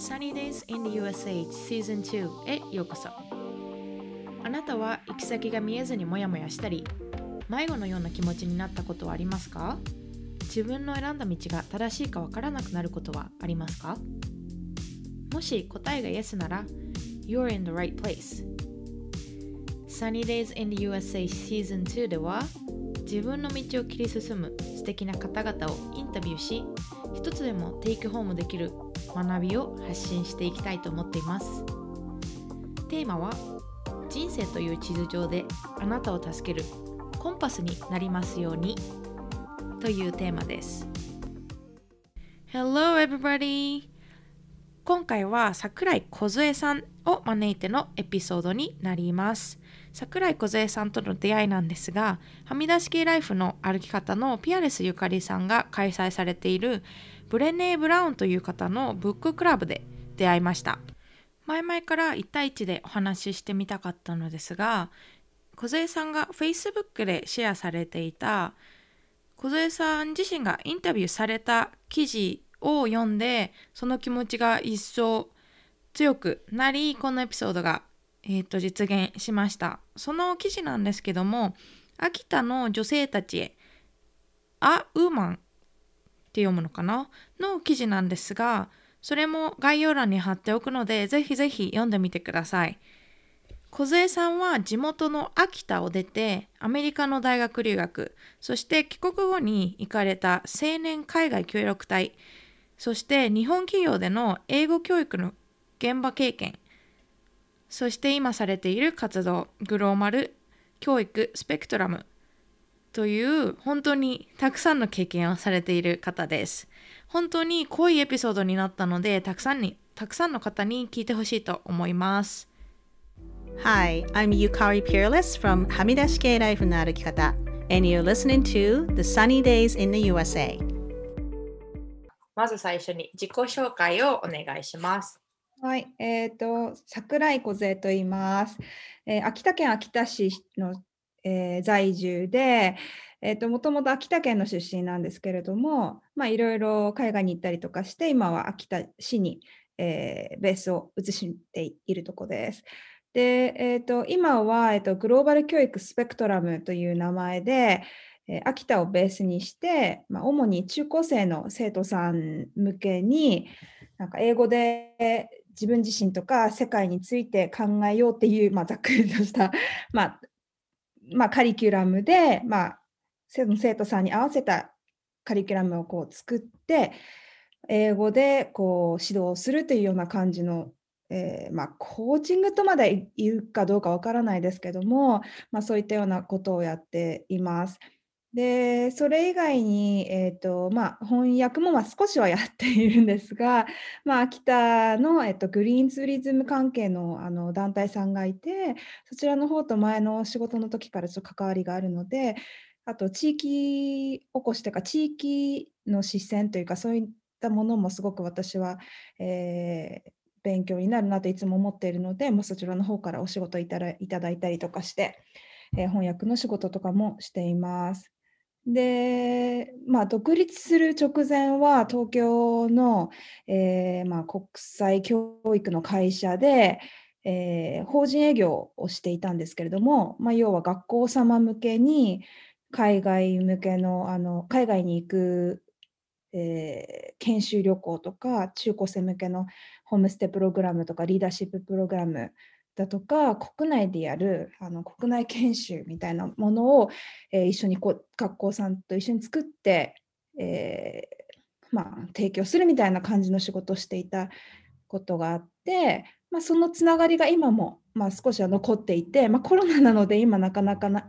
Sunny Days in the USA Season 2へようこそ。あなたは行き先が見えずにモヤモヤしたり迷子のような気持ちになったことはありますか？自分の選んだ道が正しいかわからなくなることはありますか？もし答えが Yes なら You're in the right place. Sunny Days in the USA Season 2では自分の道を切り進む素敵な方々をインタビューし一つでもテイクホームできる学びを発信していきたいと思っています。テーマは人生という地図上であなたを助けるコンパスになりますようにというテーマです。Hello everybody. 今回は桜井梢さんを招いてのエピソードになります。桜井梢さんとの出会いなんですがはみ出し系ライフの歩き方のピアレスゆかりさんが開催されているブレネー・ブラウンという方のブッククラブで出会いました。前々から1対1でお話ししてみたかったのですが梢さんが Facebook でシェアされていた梢さん自身がインタビューされた記事を読んでその気持ちが一層強くなりこのエピソードが、えー、と実現しました。その記事なんですけども秋田の女性たちへ「ア・ウーマン」って読むのかな？の記事なんですがそれも概要欄に貼っておくのでぜひぜひ読んでみてください。梢さんは地元の秋田を出てアメリカの大学留学そして帰国後に行かれた青年海外協力隊そして日本企業での英語教育の現場経験そして今されている活動グローマル教育スペクトラムという本当にたくさんの経験をされている方です。本当に濃いエピソードになったのでたくさんにたくさんの方に聞いてほしいと思います。Hi, I'm Yukari Peerless from はみ出し系ライフの歩き方 and you're listening to The Sunny Days in the USA まず最初に自己紹介をお願いします。はい、えっ、と、桜井梢と言います。えー秋田県秋田市の、えー在住で、えっ、と、もともと秋田県の出身なんですけれども、まあ、いろいろ海外に行ったりとかして、今は秋田市に、えーベースを移しているところです。で、えっ、と、今は、えっ、と、グローバル教育スペクトラムという名前で、秋田をベースにして、まあ、主に中高生の生徒さん向けに、なんか英語で自分自身とか世界について考えようっていう、まあ、ざっくりとした、まあまあ、カリキュラムで、まあ、生徒さんに合わせたカリキュラムをこう作って英語でこう指導するというような感じの、えーまあ、コーチングとまで言うかどうかわからないですけども、まあ、そういったようなことをやっています。で、それ以外に、えーとまあ、翻訳もまあ少しはやっているんですが、まあ、秋田の、えっと、グリーンツーリズム関係のあの団体さんがいて、そちらの方と前の仕事の時からちょっと関わりがあるので、あと地域おこしというか、地域の視線というか、そういったものもすごく私は、えー勉強になるなといつも思っているので、もうそちらの方からお仕事いただいただいたりとかして、えー翻訳の仕事とかもしています。で、まあ、独立する直前は東京の、えーまあ、国際教育の会社で、えー法人営業をしていたんですけれども、まあ、要は学校様向けに海外向けのあの海外に行く、えー研修旅行とか中高生向けのホームステプログラムとかリーダーシッププログラムだとか国内でやるあの国内研修みたいなものを、えー一緒にこう学校さんと一緒に作って、えーまあ、提供するみたいな感じの仕事をしていたことがあって、まあ、そのつながりが今も、まあ、少しは残っていて、まあ、コロナなので今なかなかな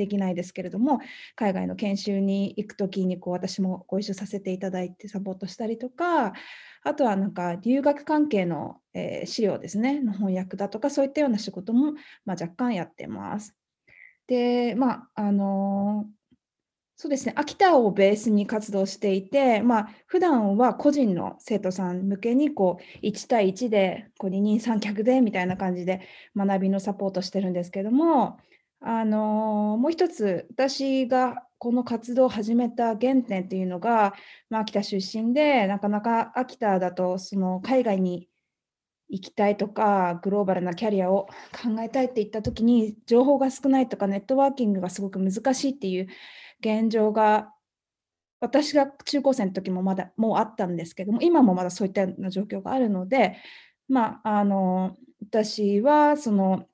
できないですけれども海外の研修に行く時にこう私もご一緒させていただいてサポートしたりとかあとはなんか留学関係の、えー資料ですねの翻訳だとかそういったような仕事も、まあ、若干やってます。でまああのーそうですね秋田をベースに活動していて、まあ普段は個人の生徒さん向けにこう1対1でこう二人三脚でみたいな感じで学びのサポートしてるんですけども、あのもう一つ私がこの活動を始めた原点っていうのが、まあ、秋田出身でなかなか秋田だとその海外に行きたいとかグローバルなキャリアを考えたいって言った時に情報が少ないとかネットワーキングがすごく難しいっていう現状が私が中高生の時もまだもうあったんですけども今もまだそういったような状況があるのでまああの私はその、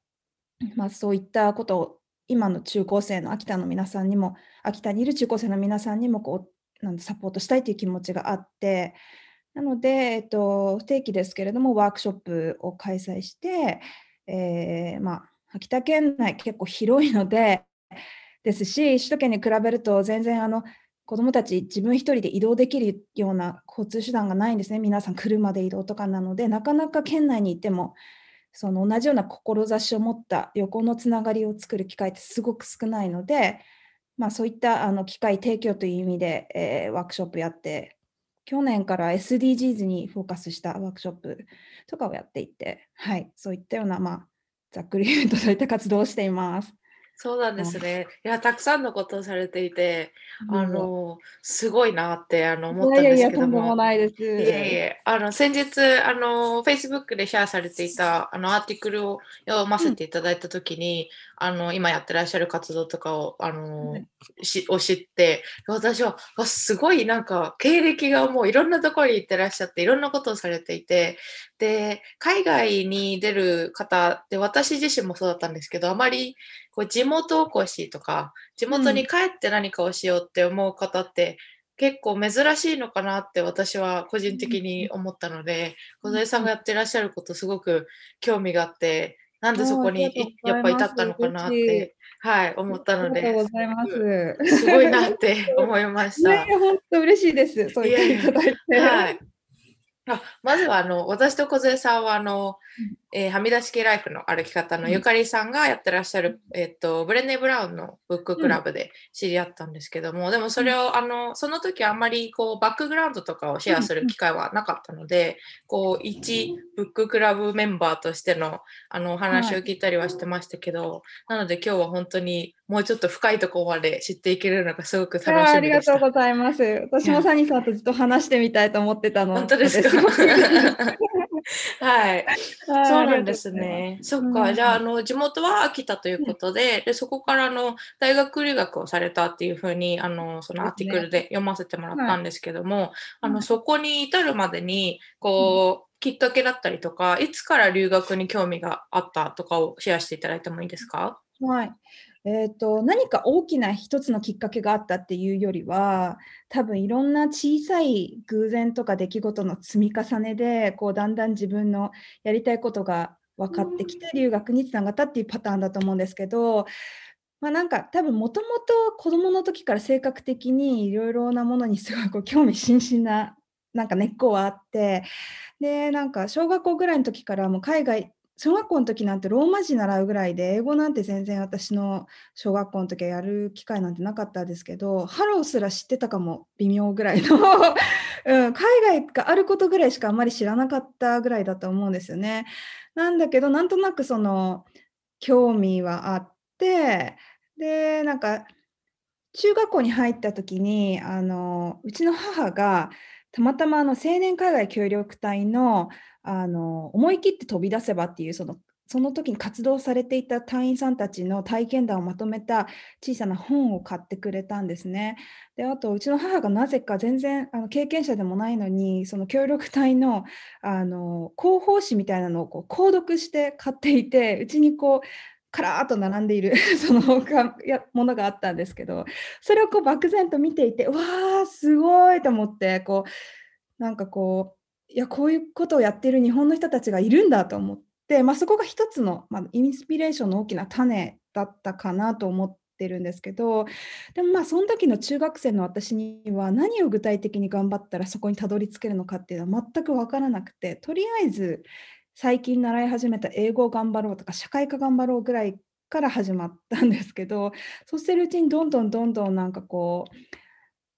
まあ、そういったことを今の中高生の秋田の皆さんにも秋田にいる中高生の皆さんにもこうなんサポートしたいという気持ちがあってなので、えっと、不定期ですけれども、ワークショップを開催して、えー、まあ、秋田県内結構広いので、ですし、首都圏に比べると全然あの子どもたち自分一人で移動できるような交通手段がないんですね。皆さん車で移動とかなので、なかなか県内にいても、その同じような志を持った横のつながりを作る機会ってすごく少ないので、まあ、そういったあの機会提供という意味で、えー、ワークショップやって去年から SDGs にフォーカスしたワークショップとかをやっていて、はい、そういったような、まあ、ざっくり言うとそういった活動をしています。そうなんですね。いや、たくさんのことをされていて、あの、すごいなってあの思ったんですけども。いやいや、とんでもないです。いえいえ、あの、先日、あの、Facebook でシェアされていた、あの、アーティクルを読ませていただいたときに、あの、今やってらっしゃる活動とかを、あの、はい、しを知って、私は、すごいなんか、経歴がもういろんなところに行ってらっしゃって、いろんなことをされていて、で、海外に出る方って私自身もそうだったんですけど、あまりこう地元おこしとか、地元に帰って何かをしようって思う方って、結構珍しいのかなって私は個人的に思ったので、小添さんがやってらっしゃることすごく興味があって、なんでそこにやっぱ至ったのかなって、はい、思ったので、すごいなって思いました。いや、本当嬉しいです。そう言っていただいて。はいあまずはあの私と梢さんはあの、えー、はみ出し系ライフの歩き方のゆかりさんがやってらっしゃる、えっと、ブレネ・ブラウンのブッククラブで知り合ったんですけども、でもそれをあのその時あんまりこうバックグラウンドとかをシェアする機会はなかったので、こう一ブッククラブメンバーとしてのあのお話を聞いたりはしてましたけど、なので今日は本当にもうちょっと深いところまで知っていけるのがすごく楽しみでした。ありがとうございます。私もサニーさんとずっと話してみたいと思ってたの。本当ですか？はい。そうなんですね。そっか。じゃあ、あの、地元は秋田ということで、で、そこからの大学留学をされたっていうふうに、あの、そのアーティクルで読ませてもらったんですけども、あの、そこに至るまでに、こう、きっかけだったりとか、いつから留学に興味があったとかをシェアしていただいてもいいですか？はい。えーと、何か大きな一つのきっかけがあったっていうよりは多分いろんな小さい偶然とか出来事の積み重ねでこうだんだん自分のやりたいことが分かってきて留学につながったっていうパターンだと思うんですけど、まあ、なんか多分もともと子どもの時から性格的にいろいろなものにすごいこう 興味津々ななんか根っこはあってでなんか小学校ぐらいの時からもう海外小学校の時なんてローマ字習うぐらいで英語なんて全然私の小学校の時はやる機会なんてなかったですけどハローすら知ってたかも。微妙ぐらいの。うん、海外があることぐらいしかあんまり知らなかったぐらいだと思うんですよね。なんだけどなんとなくその興味はあってでなんか中学校に入った時にあのうちの母がたまたまあの青年海外協力隊のあの思い切って飛び出せばっていうそのその時に活動されていた隊員さんたちの体験談をまとめた小さな本を買ってくれたんですね。であとうちの母がなぜか全然あの経験者でもないのにその協力隊のあの広報誌みたいなのをこう購読して買っていてうちにこうカラーっと並んでいる そのやものがあったんですけどそれをこう漠然と見ていてわーすごいと思ってこうなんかこういやこういうことをやってる日本の人たちがいるんだと思って、まあ、そこが一つの、まあ、インスピレーションの大きな種だったかなと思ってるんですけどでもまあその時の中学生の私には何を具体的に頑張ったらそこにたどり着けるのかっていうのは全く分からなくてとりあえず最近習い始めた英語を頑張ろうとか社会科頑張ろうぐらいから始まったんですけどそうしてるうちにどんどんどんどんなんかこう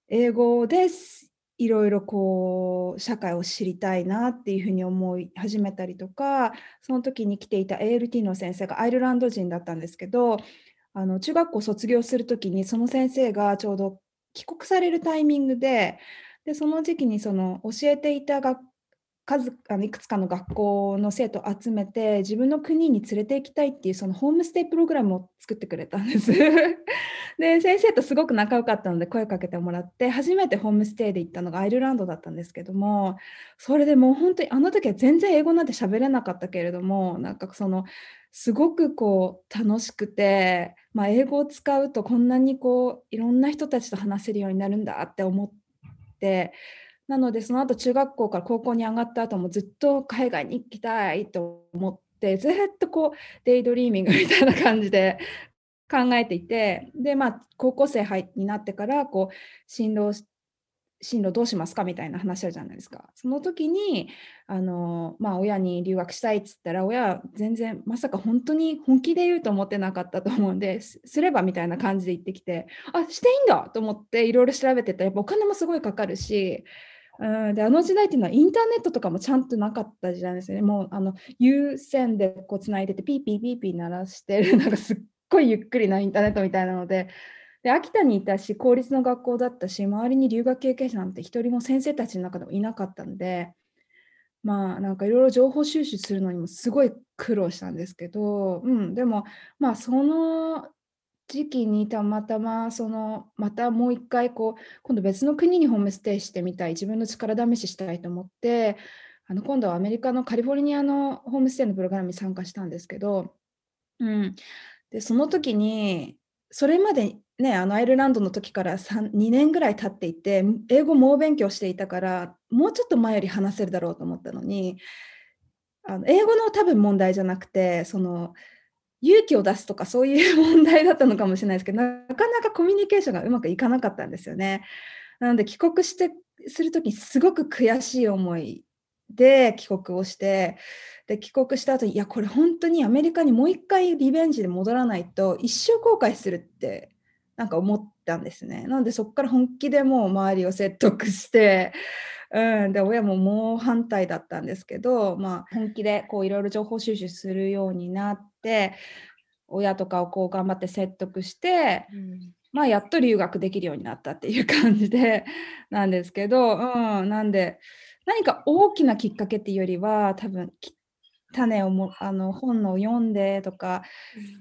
英語ですいろいろこう社会を知りたいなっていうふうに思い始めたりとかその時に来ていた ALT の先生がアイルランド人だったんですけどあの中学校卒業する時にその先生がちょうど帰国されるタイミングででその時期にその教えていた学数あのいくつかの学校の生徒を集めて自分の国に連れて行きたいっていうそのホームステイプログラムを作ってくれたんです。で先生とすごく仲良かったので声かけてもらって初めてホームステイで行ったのがアイルランドだったんですけどもそれでもう本当にあの時は全然英語なんて喋れなかったけれどもなんかそのすごくこう楽しくて、まあ、英語を使うとこんなにこういろんな人たちと話せるようになるんだって思ってなのでその後中学校から高校に上がった後もずっと海外に行きたいと思ってずっとこう daydreaming みたいな感じで考えていてでまあ高校生になってからこう進路進路どうしますかみたいな話あるじゃないですか。その時にあの、まあ、親に留学したいっつったら親は全然まさか本当に本気で言うと思ってなかったと思うんですればみたいな感じで言ってきてあしていいんだと思っていろいろ調べてたらやっぱお金もすごいかかるしうん、であの時代っていうのはインターネットとかもちゃんとなかった時代ですね。もうあの有線でこうつないでてピーピーピーピー鳴らしてるなんかすっごいゆっくりなインターネットみたいなので。で秋田にいたし公立の学校だったし周りに留学経験者なんて一人も先生たちの中でもいなかったんで。まあなんかいろいろ情報収集するのにもすごい苦労したんですけど、うん、でもまあその時期にたまたまそのまたもう一回こう今度別の国にホームステイしてみたい自分の力試ししたいと思ってあの今度はアメリカのカリフォルニアのホームステイのプログラムに参加したんですけど、うん、でその時にそれまでねあのアイルランドの時から2年ぐらい経っていて英語猛勉強していたからもうちょっと前より話せるだろうと思ったのにあの英語の多分問題じゃなくてその勇気を出すとかそういう問題だったのかもしれないですけどなかなかコミュニケーションがうまくいかなかったんですよね。なので帰国してする時にすごく悔しい思いで帰国をしてで帰国した後にいやこれ本当にアメリカにもう一回リベンジで戻らないと一生後悔するってなんか思ったんですね。なのでそこから本気でもう周りを説得してうん、で親ももう反対だったんですけど、まあ、本気でこういろいろ情報収集するようになって親とかをこう頑張って説得して、うん、まあ、やっと留学できるようになったっていう感じで なんですけど、うん、なんで何か大きなきっかけっていうよりは多分種をもあの本を読んでとか、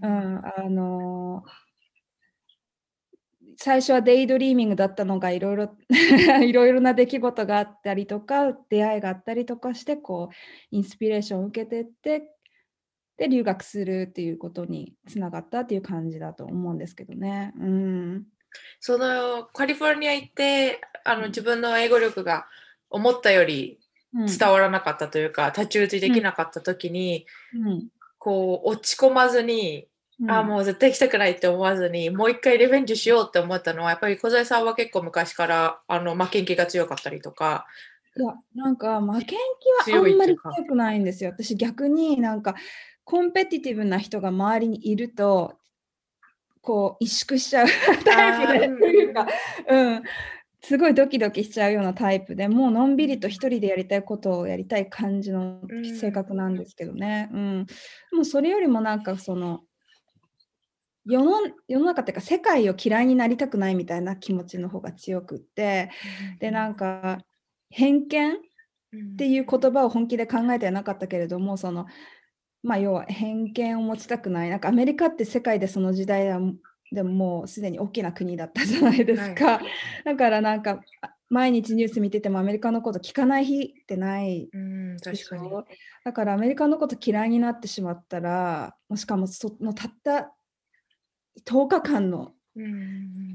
うん、あの最初は daydreaming だったのがいろいろ いろいろな出来事があったりとか出会いがあったりとかしてこうインスピレーションを受けてってで留学するっていうことにつながったっていう感じだと思うんですけどね。うん、そのカリフォルニア行ってあの自分の英語力が思ったより伝わらなかったというか、うん、太刀打ちできなかった時に、うん、こう落ち込まずにうん、あもう絶対行きたくないって思わずにもう一回リベンジしようって思ったのはやっぱり小杉さんは結構昔からあの負けん気が強かったりとか。いやなんか負けん気はあんまり強くないんですよ。私逆になんかコンペティティブな人が周りにいるとこう萎縮しちゃう タイプでというか、うん、すごいドキドキしちゃうようなタイプでもうのんびりと一人でやりたいことをやりたい感じの性格なんですけどね。うん、うん、もうそれよりもなんかその世の世の中っていうか世界を嫌いになりたくないみたいな気持ちの方が強くって、うん、でなんか偏見っていう言葉を本気で考えてはなかったけれどもそのまあ要は偏見を持ちたくない。なんかアメリカって世界でその時代はでももうすでに大きな国だったじゃないですか、はい、だからなんか毎日ニュース見ててもアメリカのこと聞かない日ってないうん確かに。だからアメリカのこと嫌いになってしまったらもしかもそのたった10日間の。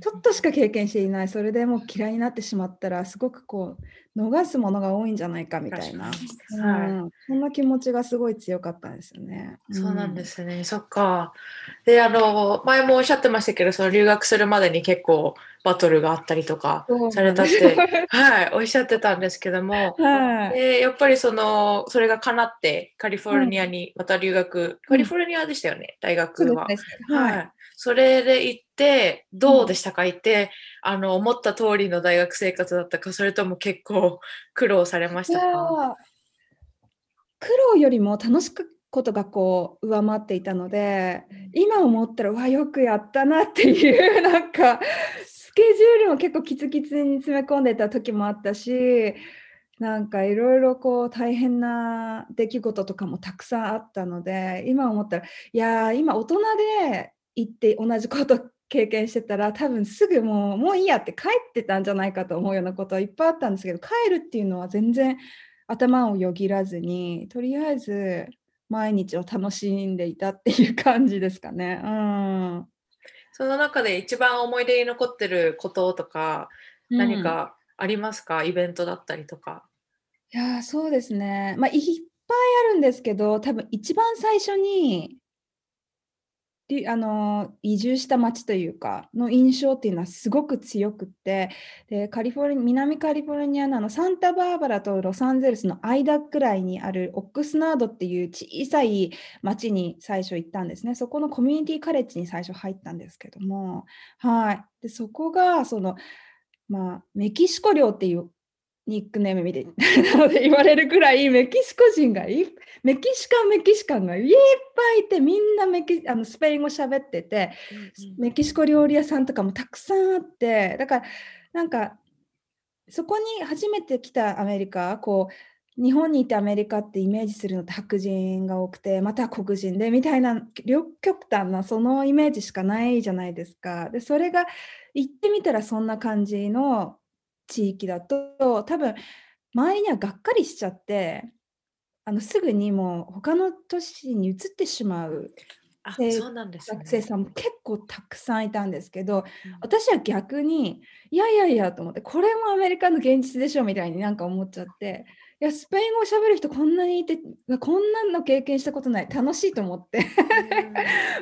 ちょっとしか経験していない。それでもう嫌いになってしまったらすごくこう逃すものが多いんじゃないかみたいな、はい、そんな気持ちがすごい強かったんですよね。そうなんですね、そっか。であの前もおっしゃってましたけどその留学するまでに結構バトルがあったりとかされたって、はい、おっしゃってたんですけども、はい、でやっぱりそのそれが叶ってカリフォルニアにまた留学、うん、カリフォルニアでしたよね大学は。はいそれで行ってどうでしたか、行ってあの思った通りの大学生活だったか？それとも結構 苦労されましたか？苦労よりも楽しかことがこう上回っていたので、今思ったらわよくやったなっていうなんかスケジュールも結構キツキツに詰め込んでた時もあったしなんかいろいろこう大変な出来事とかもたくさんあったので今思ったらいや今大人で行って同じこと経験してたら多分すぐもうもういいやって帰ってたんじゃないかと思うようなことはいっぱいあったんですけど帰るっていうのは全然頭をよぎらずにとりあえず毎日を楽しんでいたっていう感じですかね。うん、その中で一番思い出に残ってることとか何かありますか、うん、イベントだったりとか。いやそうですね。まあいっぱいあるんですけど多分一番最初にあの移住した町というかの印象っていうのはすごく強くってでカリフォル南カリフォルニアのあのサンタバーバラとロサンゼルスの間くらいにあるオックスナードっていう小さい町に最初行ったんですね。そこのコミュニティカレッジに最初入ったんですけども。はい。でそこがそのまあメキシコ領っていうニックネームみたいなので言われるぐらいメキシコ人がいメキシカンメキシカンがいっぱいいてみんなメキあのスペイン語喋ってて、メキシコ料理屋さんとかもたくさんあってだからなんかそこに初めて来たアメリカこう日本にいてアメリカってイメージするのって白人が多くてまた黒人でみたいな両極端なそのイメージしかないじゃないですか。でそれが行ってみたらそんな感じの地域だと多分周りにはがっかりしちゃってあのすぐにもう他の都市に移ってしまう学生さんも結構たくさんいたんですけど、うん、私は逆にいやいやいやと思ってこれもアメリカの現実でしょみたいになんか思っちゃっていやスペイン語をしゃべる人こんなにいてこんなの経験したことない。楽しいと思って。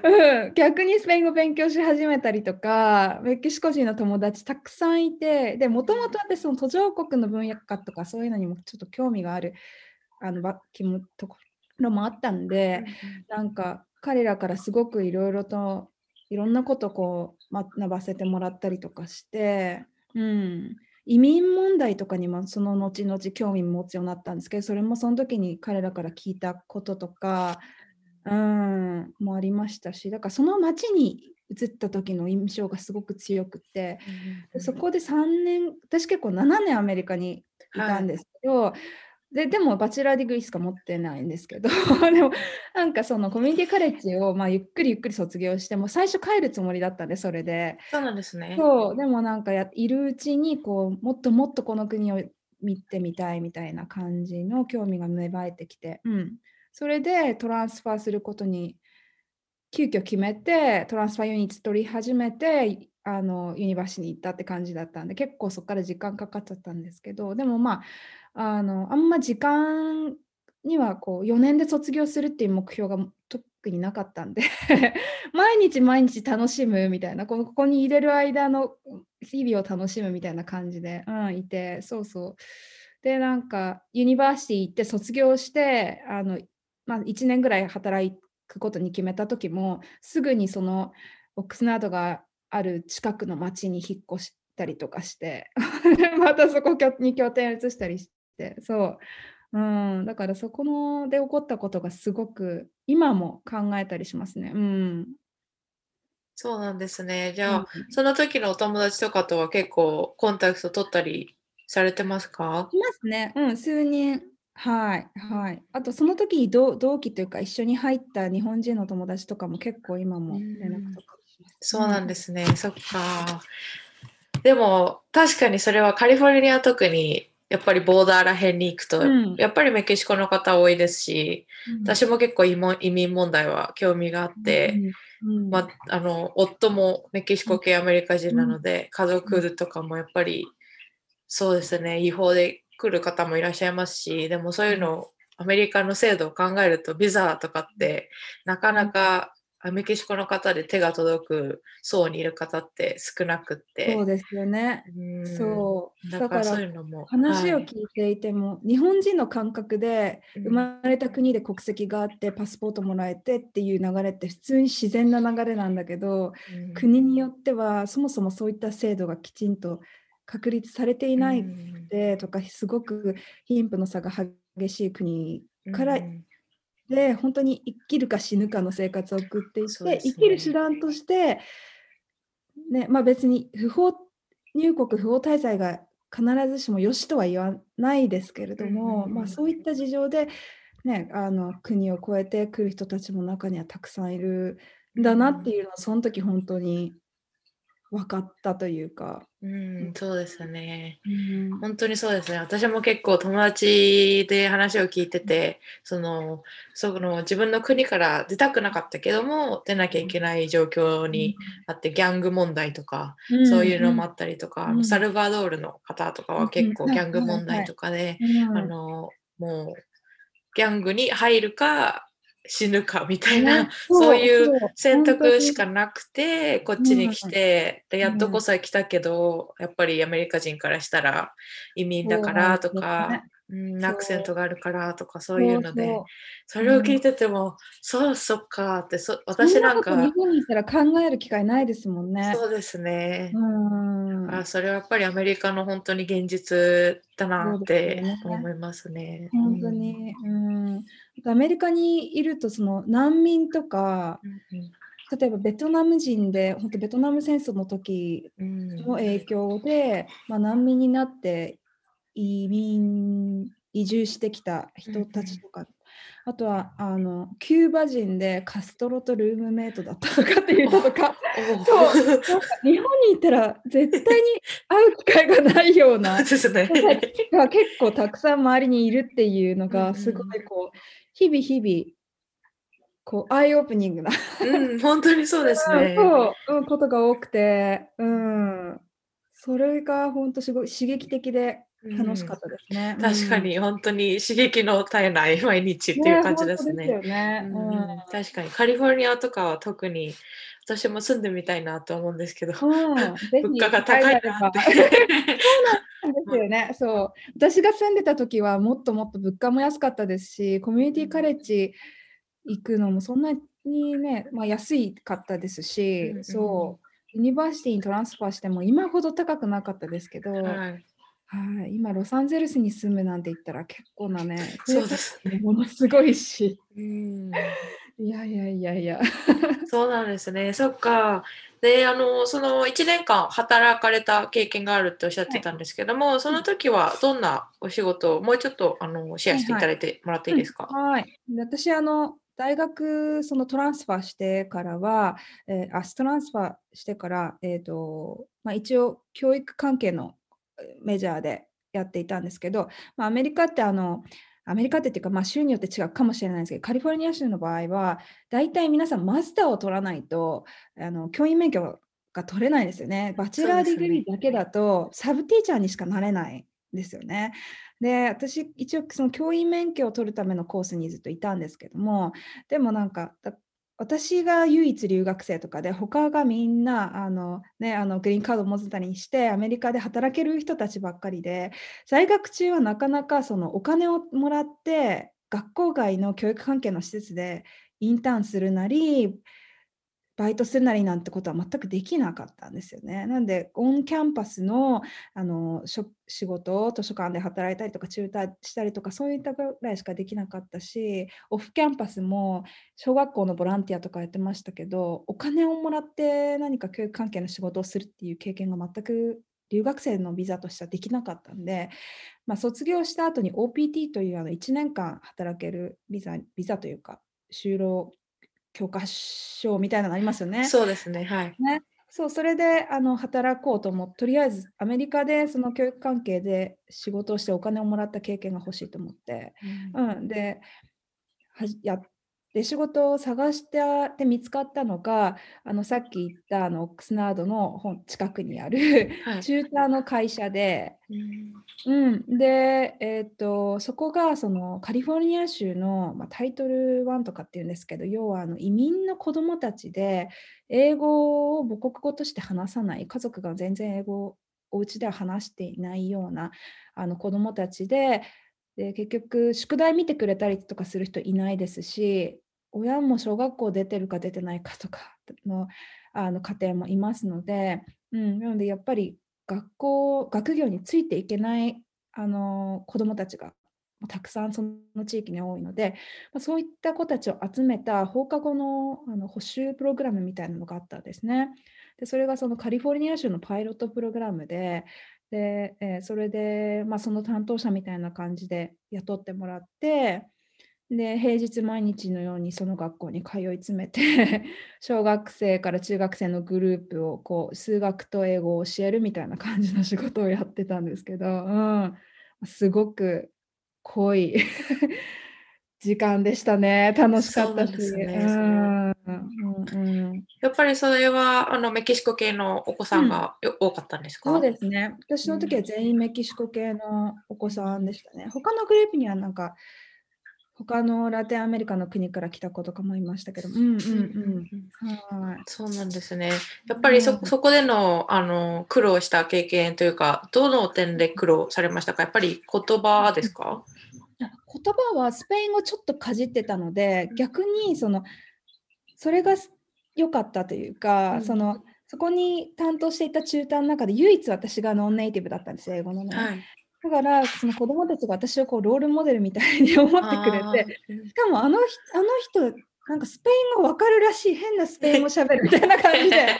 うん、逆にスペイン語勉強し始めたりとかメキシコ人の友達たくさんいてでもともと私その途上国の分野かとかそういうのにもちょっと興味があるあのところもあったんで、なんか彼らからすごくいろいろといろんなことこう学ばせてもらったりとかして、うん、移民問題とかにもその後々興味持つようになったんですけどそれもその時に彼らから聞いたこととか、うん、もありましたしだからその町に移った時の印象がすごく強くて、そこで3年私結構7年アメリカにいたんですけど、はいででも bachelor degree しか持ってないんですけど でもなんかその community college をまあゆっくりゆっくり卒業しても最初帰るつもりだったんでそれで。そうなんですね。そうでもなんかやいるうちにこうもっともっとこの国を見てみたいみたいな感じの興味が芽生えてきて、うん、それで transfer することに急遽決めて transfer unit 取り始めてあの university に行ったって感じだったんで結構そこから時間かかっちゃったんですけどでもまああのあんま時間にはこう4年で卒業するっていう目標が特になかったんで 毎日毎日楽しむみたいなここにいれる間の日々を楽しむみたいな感じで、うん、いてそうそうでなんか university 行って卒業してあの、まあ、1年ぐらい働くことに決めた時もすぐにそのオックスナードがある近くの町に引っ越したりとかして またそこに拠点移したりして。ってそう、うん、だからそこので起こったことがすごく今も考えたりしますね。うん、そうなんですね。じゃあ、うん、その時のお友達とかとは結構コンタクト取ったりされてますか？いますね。うん、数人。はい、はい。あと、その時に同同期というか、一緒に入った日本人の友達とかも結構今も連絡とかします、そうなんですね。そっか。でも、確かにそれはカリフォルニア特にやっぱりボーダーら辺に行くと、うん、やっぱりメキシコの方多いですし、うん、私も結構移民問題は興味があって、うん、まあ、あの夫もメキシコ系アメリカ人なので、家族とかもやっぱりそうですね違法で来る方もいらっしゃいますしでもそういうのアメリカの制度を考えるとビザとかってなかなかメキシコの方で手が届く層にいる方って少なくって。そうですよね、うそう。だからそういうのも話を聞いていても、はい、日本人の感覚で生まれた国で国籍があってパスポートもらえてっていう流れって普通に自然な流れなんだけど、うん、国によってはそもそもそういった制度がきちんと確立されていないでとか、すごく貧富の差が激しい国からで本当に生きるか死ぬかの生活を送っていて、ね、生きる手段として、ねまあ、別に不法入国不法滞在が必ずしもよしとは言わないですけれども、まあ、そういった事情で、ね、あの国を越えてくる人たちも中にはたくさんいるんだなっていうのはその時本当に分かったというか。うん、そうですね、うん。本当にそうですね。私も結構友達で話を聞いてて、そのその自分の国から出たくなかったけども、出なきゃいけない状況にあって、ギャング問題とか、うん、そういうのもあったりとか、うん、サルバドールの方とかは結構ギャング問題とかで、あのもうギャングに入るか死ぬかみたいな、そういう選択しかなくてこっちに来て、でやっとこそ来たけど、やっぱりアメリカ人からしたら移民だからとか、うん、アクセントがあるからとかそういうのでそれを聞いてても、うん、そうそっかってそ私なんか日本にいたら考える機会ないですもんね。そうですね、うん、あそれはやっぱりアメリカの本当に現実だなって思いますね、ね、本当に、うん、アメリカにいるとその難民とか、うん例えばベトナム人で本当ベトナム戦争の時の影響で、まあ、難民になって移民移住してきた人たちとか、うん、あとはあのキューバ人でカストロとルームメイトだったとかっていう人とかそうなんか日本にいたら絶対に会う機会がないような 人たちが結構たくさん周りにいるっていうのがすごいこう、日々日々こうアイオープニングな。うん、本当にそうですね。そう、うん、ことが多くて、うん、それが本当すごい刺激的で楽しかったですね。うん、確かに、本当に刺激の絶えない毎日っていう感じですね。ね。うん、確かにカリフォルニアとかは特に私も住んでみたいなと思うんですけど、物価が高いなって。そうなんですよね。そう。私が住んでた時はもっともっと物価も安かったですし、コミュニティカレッジ行くのもそんなにね、まあ、安いかったですし、うんうん、そう。university に transfer しても今ほど高くなかったですけど、はいはい、今ロサンゼルスに住むなんて言ったら結構なね、そうですね。ものすごいし。うん、いやいやいやいや。そうなんですね。そっか。で、あの、その1年間働かれた経験があるっておっしゃってたんですけども、はい、その時はどんなお仕事をもうちょっとあのシェアしていただいてもらっていいですか？はい、はい、私、あの、大学その transfer してからは、えー、あ、transfer してから、えーとまあ、一応教育関係の major でやっていたんですけど、まあ、アメリカってあの、アメリカってっていうか、まあ、州によって違うかもしれないですけど、カリフォルニア州の場合は、大体皆さんマスターを取らないと、あの教員免許が取れないですよね。 bachelor degree だけだと、 sub teacher にしかなれないですよね。で、私、一応、その教員免許を取るためのコースにずっといたんですけども、でもなんか、私が唯一留学生とかで他がみんなあの、ね、あのグリーンカードを持ってたりしてアメリカで働ける人たちばっかりで在学中はなかなかそのお金をもらって学校外の教育関係の施設でインターンするなりバイトするなりなんてことは全くできなかったんですよね。なんで、オンキャンパスのあの仕事を図書館で働いたりとか、中退したりとか、そういったぐらいしかできなかったし、オフキャンパスも小学校のボランティアとかやってましたけど、お金をもらって何か教育関係の仕事をするっていう経験が全く留学生のビザとしてはできなかったんで、まあ、卒業した後に OPT というあの1年間働けるビザビザというか、就労教科書みたいなのありますよね。そうですね。はい。ね。そう、それであの働こうと思って、とりあえずアメリカでその教育関係で仕事をしてお金をもらった経験が欲しいと思って、うん、うん、でやっで仕事を探してで見つかったのがあのさっき言ったあのオックスナードの近くにある、はい、チューターの会社で、うん、うん、で、えーと、そこがそのカリフォルニア州の、まあ、タイトル1とかっていうんですけど要はあの移民の子どもたちで英語を母国語として話さない家族が全然英語をお家では話していないようなあの子どもたちでで結局宿題見てくれたりとかする人いないですし親も小学校出てるか出てないかとかのあの家庭もいますので、うん、なのでやっぱり学校学業についていけないあの子どもたちがたくさんその地域に多いので、ま、そういった子たちを集めた放課後のあの補習プログラムみたいなのがあったんですね。でそれがそのカリフォルニア州のパイロットプログラムで、でえー、それで、まあ、その担当者みたいな感じで雇ってもらって、で平日毎日のようにその学校に通い詰めて 小学生から中学生のグループをこう数学と英語を教えるみたいな感じの仕事をやってたんですけど、うん、すごく濃い 時間でしたね楽しかったし。やっぱりそれはあのメキシコ系のお子さんが、うん、多かったんですか？そうですね。私の時は全員メキシコ系のお子さんでしたね。他のグループにはなんか他のラテンアメリカの国から来た子とかもいましたけど。うんうんうん。はい。そうなんですね。やっぱりそ,、そこでのあの苦労した経験というか、どの点で苦労されましたか？やっぱり言葉ですか？言葉はスペイン語ちょっとかじってたので、逆にそのそれが良かったというか、うん、そのそこに担当していた中短の中で唯一私がノンネイティブだったんです、英語のね。はいだからその子供たちが私をこうロールモデルみたいに思ってくれてしかもあのあの人なんかスペイン語わかるらしい変なスペイン語しゃべるみたいな感じで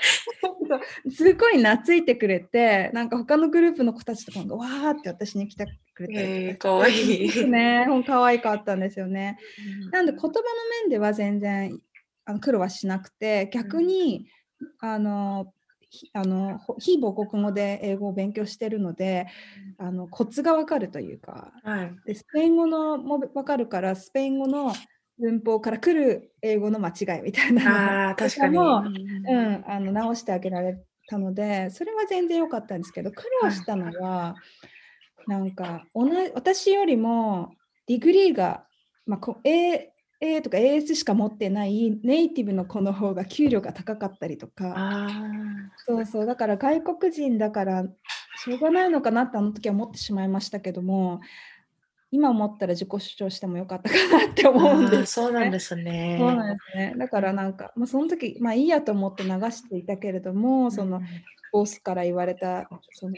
すごい懐いてくれてなんか他のグループの子たちとかがわーって私に来てくれたりかわい。いね。可愛かったんですよね、うん、なんで言葉の面では全然あの苦労はしなくて逆に、うん、あのあの非母国語で英語を勉強してるので、あのコツがわかるというか、はい、でスペイン語のも分かるからスペイン語の文法から来る英語の間違いみたいなあ確かに。も、うん、あの直してあげられたのでそれは全然良かったんですけど苦労したのは、なんか同じ私よりも degree が、まあ、 AA とか AS しか持ってないネイティブの子の方が給料が高かったりとか。そうそう。だから外国人だからしょうがないのかなってあの時は思ってしまいましたけども今思ったら自己主張してもよかったかなって思うんです、ね、そうなんですね。そうなんですね。だからなんか、まあ、その時、まあいいやと思って流していたけれども、そのボスから言われた、その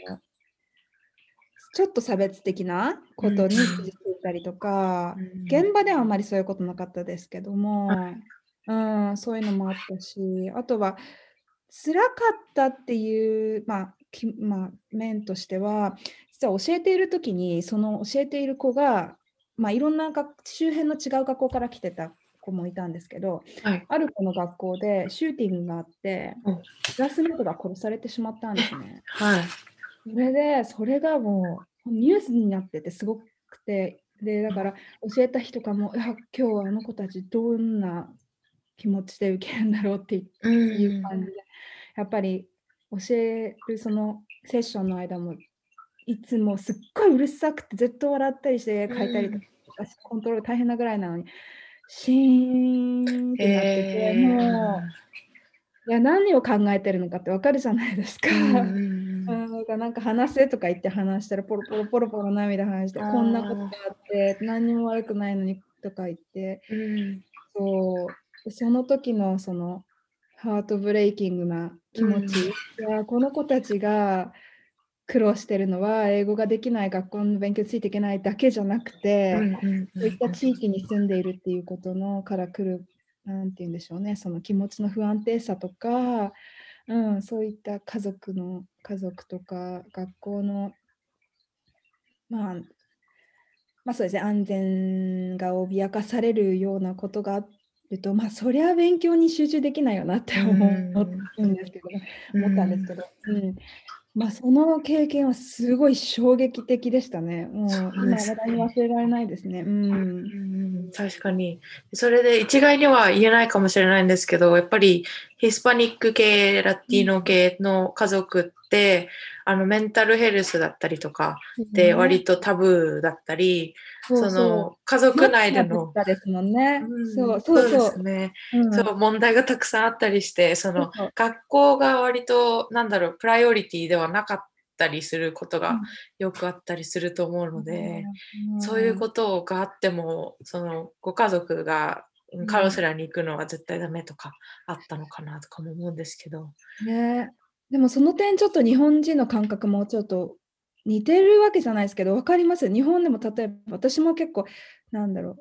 ちょっと差別的なことに気づいたりとか、うん、現場ではあまりそういうことなかったですけども、うん、うん、そういうのもあったし、あとは辛かったっていう、まあきまあ、面としては、実は教えている時に、その教えている子が、まあ、いろんな周辺の違う学校から来てた子もいたんですけど、はい、ある子の学校でシューティングがあって、クラスメートが殺されてしまったんですね。はいそれで、それがもうニュースになっててすごくて、で、だから教えた人かも、今日はあの子たちどんな気持ちで受けるんだろうっていう感じで、やっぱり教えるそのセッションの間も、いつもすっごいうるさくてずっと笑ったりして書いたりとか、コントロール大変なぐらいなのに、シーンってなってて、えー、もう、いや、何を考えてるのかってわかるじゃないですか。うんなんかなんか話せとか言って話したらポロポロポロポロ涙話してこんなことがあって何にも悪くないのにとか言って、うん、そうその時のそのハートブレイキングな気持ち、うん、この子たちが苦労してるのは英語ができない学校の勉強ついていけないだけじゃなくて、そういった地域に住んでいるっていうことのから来る何て言うんでしょうねその気持ちの不安定さとかうん、そういった家族の家族とか学校の、まあ、まあそうですね、安全が脅かされるようなことがあると、まあそりゃ勉強に集中できないよなって思うん。ですけど、思ったんですけど、うん、まあ、その経験はすごい衝撃的でしたね。もう今、話題に忘れられないですね。うん、うん確かに。それで一概には言えないかもしれないんですけど、やっぱりヒスパニック系、ラティーノ系の家族って、あのメンタルヘルスだったりとかで割とタブーだったり、その家族内での、ですもんね。そうそうそう。ね、そう問題がたくさんあったりして、その学校が割となんだろうプライオリティではなかったりすることがよくあったりすると思うので、そういうことがあってもそのご家族がカロスラに行くのは絶対ダメとかあったのかなとかも思うんですけど。ねでもその点ちょっと日本人の感覚もちょっと似てるわけじゃないですけど分かります？日本でも例えば私も結構なんだろう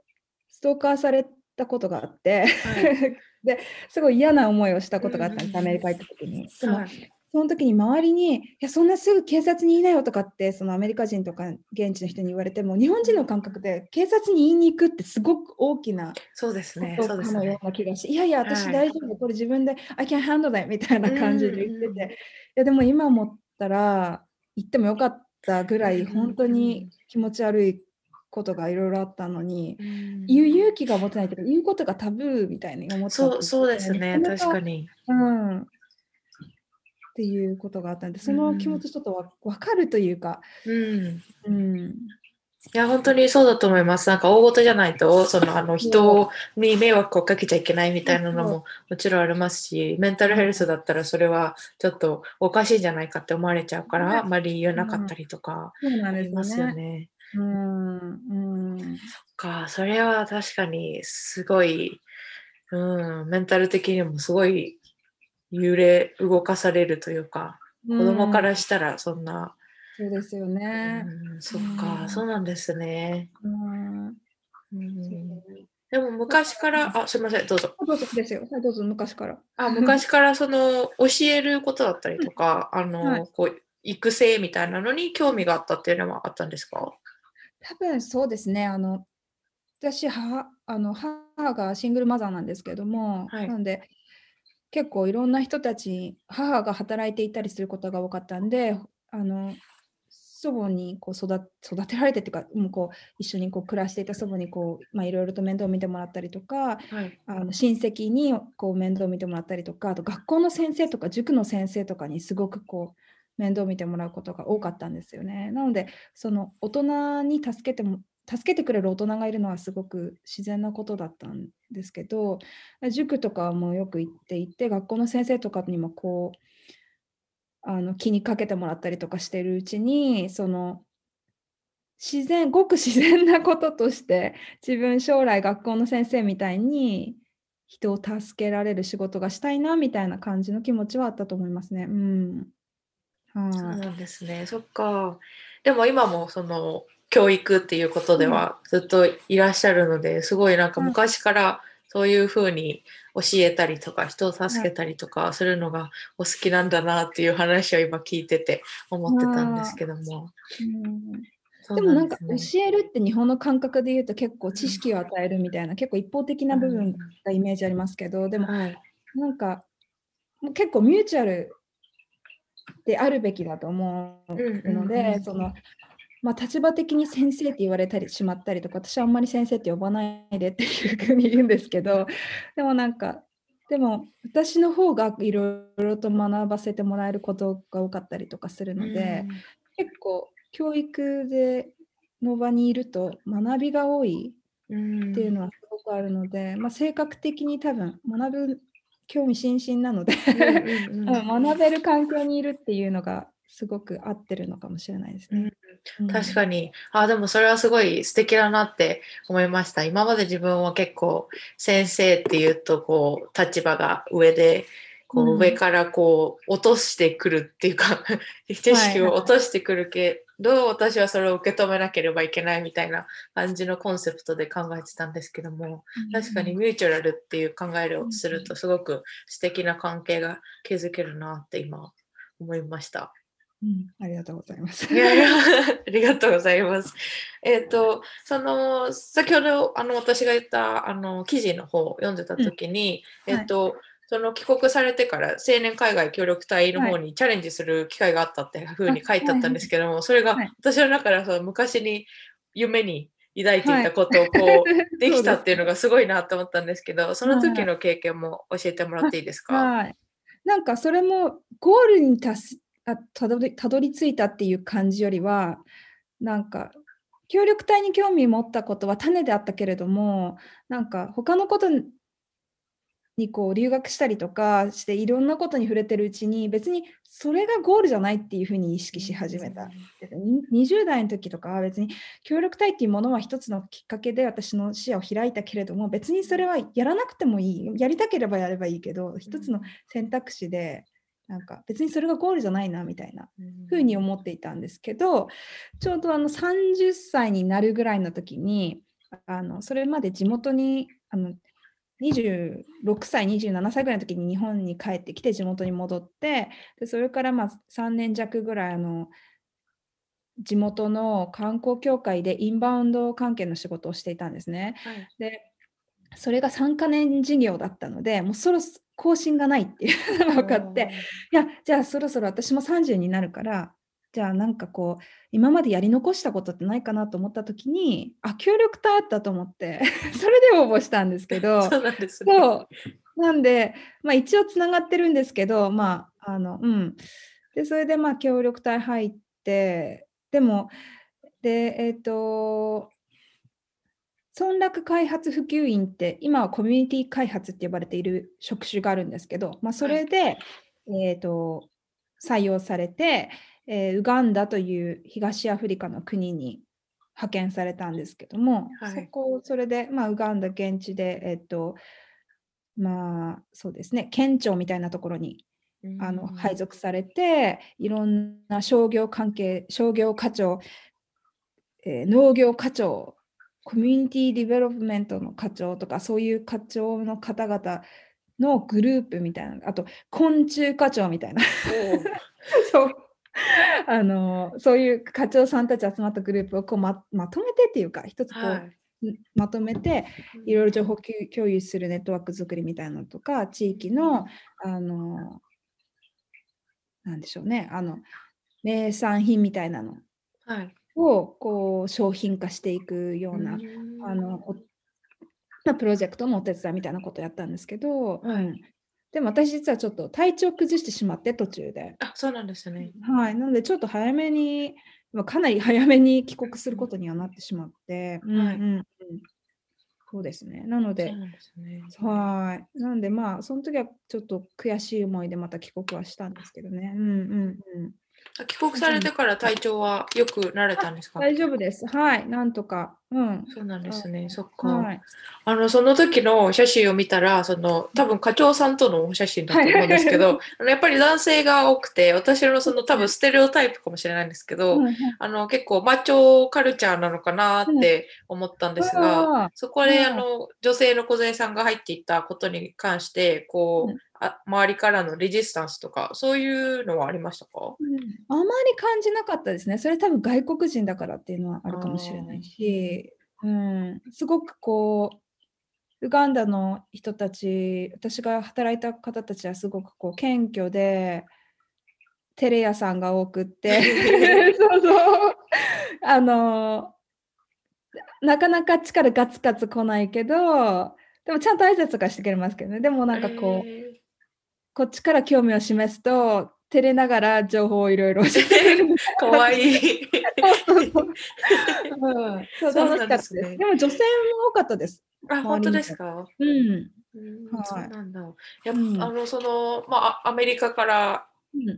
ストーカーされたことがあって、はい、ですごい嫌な思いをしたことがあったんです、アメリカ行った時に。その時に周りに、いや、そんなすぐ警察に言いなよとかって、そのアメリカ人とか現地の人に言われても、日本人の感覚で警察に言いに行くってすごく大きなそうですね。そうですのような気がし、いやいや、私大丈夫、はい、これ自分で、I can handle that みたいな感じで言ってて、いや、でも今思ったら、言ってもよかったぐらい、本当に気持ち悪いことがいろいろあったのに、言う勇気が持てないというか、言うことがタブーみたいに思った、そうそうですね、確かに。うん。っていうことがあったんで、その気持ちちょっとわ分かるというか、うん。うん、いや、本当にそうだと思います。なんか大事じゃないと、そのあの人に迷惑をかけちゃいけないみたいなのももちろんありますし、メンタルヘルスだったらそれはちょっとおかしいんじゃないかって思われちゃうから、あまり言えなかったりとか、ありますよね。うん、か、それは確かにすごい、うん、メンタル的にもすごい揺れ動かされるというか、子供からしたらそんな。そうですよね。うん、そっか、そうなんですね。うん、でも昔から、あ、すみません、どうぞ。どうぞですよ。はい、どうぞ、昔から。あ、昔からその教えることだったりとか、あの、はい、こう育成みたいなのに興味があったっていうのはあったんですか？多分そうですね。あの私母あの母がシングルマザーなんですけども、はい、なので結構いろんな人たち母が働いていたりすることが多かったんであの祖母にこう育育てられてっていうかもうこう一緒にこう暮らしていた祖母にこう、まあ、いろいろと面倒を見てもらったりとか、はい、あの親戚にこう面倒を見てもらったりとかあと学校の先生とか塾の先生とかにすごくこう面倒を見てもらうことが多かったんですよね。なのでその大人に助けても助けてくれる大人がいるのはすごく自然なことだったんですけど塾とかもよく行っていて学校の先生とかにもこうあの気にかけてもらったりとかしてるうちにその自然ごく自然なこととして自分将来学校の先生みたいに人を助けられる仕事がしたいなみたいな感じの気持ちはあったと思いますね。うん、はそうなんですね。そっか。でも今もその教育っていうことではずっといらっしゃるので、すごいなんか昔からそういうふうに教えたりとか人を助けたりとかするのがお好きなんだなっていう話を今聞いてて思ってたんですけども。でもなんか教えるって日本の感覚で言うと結構知識を与えるみたいな、結構一方的な部分がイメージありますけど、でもなんか結構ミューチャルであるべきだと思うので、そのまあ、立場的に先生って言われたりしまったりとか私はあんまり先生って呼ばないでっていうふうに言うんですけど でもなんかでも私の方がいろいろと学ばせてもらえることが多かったりとかするので、結構教育での場にいると学びが多いっていうのはすごくあるので、まあ、性格的に多分学ぶ興味津々なので学べる環境にいるっていうのがすごく合ってるのかもしれないですね。うん、確かに。あ、でもそれはすごい素敵だなって思いました。今まで自分は結構先生っていうとこう立場が上で、こう上からこう落としてくるっていうか、知識を落としてくるけど、私はそれを受け止めなければいけないみたいな感じのコンセプトで考えてたんですけども、確かにミューチュラルっていう考えをするとすごく素敵な関係が築けるなって今思いました。うん、ありがとうございます。いやいや ありがとうございます。えっ、ー、と、その、先ほど、あの、私が言った、あの、記事の方を読んでた時に、うん、えっ、ー、と、はいその帰国されてから青年海外協力隊の方にチャレンジする機会があったっていうふうに書いてあったんですけども、それが私の中でその昔に夢に抱いていたことをこう、できたっていうのがすごいなと思ったんですけど、その時の経験も教えてもらっていいですか、はい、なんかそれもゴールに達あたどりたどり着いたっていう感じよりはなんか協力隊に興味持ったことは種であったけれどもなんか他のことにこう留学したりとかしていろんなことに触れてるうちに別にそれがゴールじゃないっていうふうに意識し始めた。20代の時とかは別に協力隊っていうものは一つのきっかけで私の視野を開いたけれども別にそれはやらなくてもいいやりたければやればいいけど一つの選択肢でなんか別にそれがゴールじゃないなみたいなふうに思っていたんですけどちょうどあの30歳になるぐらいの時にあのそれまで地元にあの26歳27歳ぐらいの時に日本に帰ってきて地元に戻ってでそれからまあ3年弱ぐらいあの地元の観光協会でインバウンド関係の仕事をしていたんですね。はい、でそれが3か年事業だったのでもうそろ更新がないっていうのが分かっていやじゃあそろそろ私も30になるからじゃあなんかこう今までやり残したことってないかなと思った時にあ協力隊あったと思って それで応募したんですけど そうなんですね。なんで、まあ、一応つながってるんですけどまああのうん。でそれでまあ協力隊入ってでもでえっ、ー、と村落開発普及員って今はコミュニティ開発って呼ばれている職種があるんですけど、まあ、それで、はい、えーと採用されてえー、ウガンダという東アフリカの国に派遣されたんですけども、はい、そこそれで、まあ、ウガンダ現地で、えっとまあそうですね県庁みたいなところにあの配属されていろんな商業関係商業課長、えー、農業課長コミュニティディベロップメントの課長とかそういう課長の方々のグループみたいなあと昆虫課長みたいな。そう。あのそういう課長さんたち集まったグループをこうままとめてっていうか一つこう、はい、まとめていろいろ情報共有するネットワーク作りみたいなのとか地域のあのなんでしょうね。あの名産品みたいなのをこう商品化していくような、あのプロジェクトのお手伝いみたいなことをやったんですけど、うん、でも私実はちょっと体調崩してしまって途中で。あ、そうなんですね。はい。なのでちょっと早めに、かなり早めに帰国することにはなってしまって、はい、うんうんうん。そうですね。なので、でね、はい。なんでまあ、その時はちょっと悔しい思いでまた帰国はしたんですけどね。うんうんうん。帰国されてから体調はよくなれたんですか？大丈夫です。はい。なんとか。うん。そうなんですね。そっか。はい、あの、その時の写真を見たら、その、多分課長さんとのお写真だと思うんですけど、あのやっぱり男性が多くて、私のその多分ステレオタイプかもしれないんですけど、あの、結構マッチョカルチャーなのかなって思ったんですが、そこで、あの、女性の小勢さんが入っていったことに関して、こう、あ周りからのレジスタンスとか、そういうのはありましたか、うん、あまり感じなかったですね。それ多分外国人だからっていうのはあるかもしれないし、うん、すごくこう、ウガンダの人たち、私が働いた方たちはすごくこう謙虚で、テレ屋さんが多くって。そうそう。あのなかなか力ガツガツ来ないけどでもちゃんと挨拶とかしてくれますけどね。でもなんかこう、えーこっちから興味を示すと照れながら情報をいろいろ 教えてる。かわいい。そう楽しかったです。でも女性も多かったです。あ、本当ですか？うん。そうなんだ。やっぱ、あのそのまあアメリカから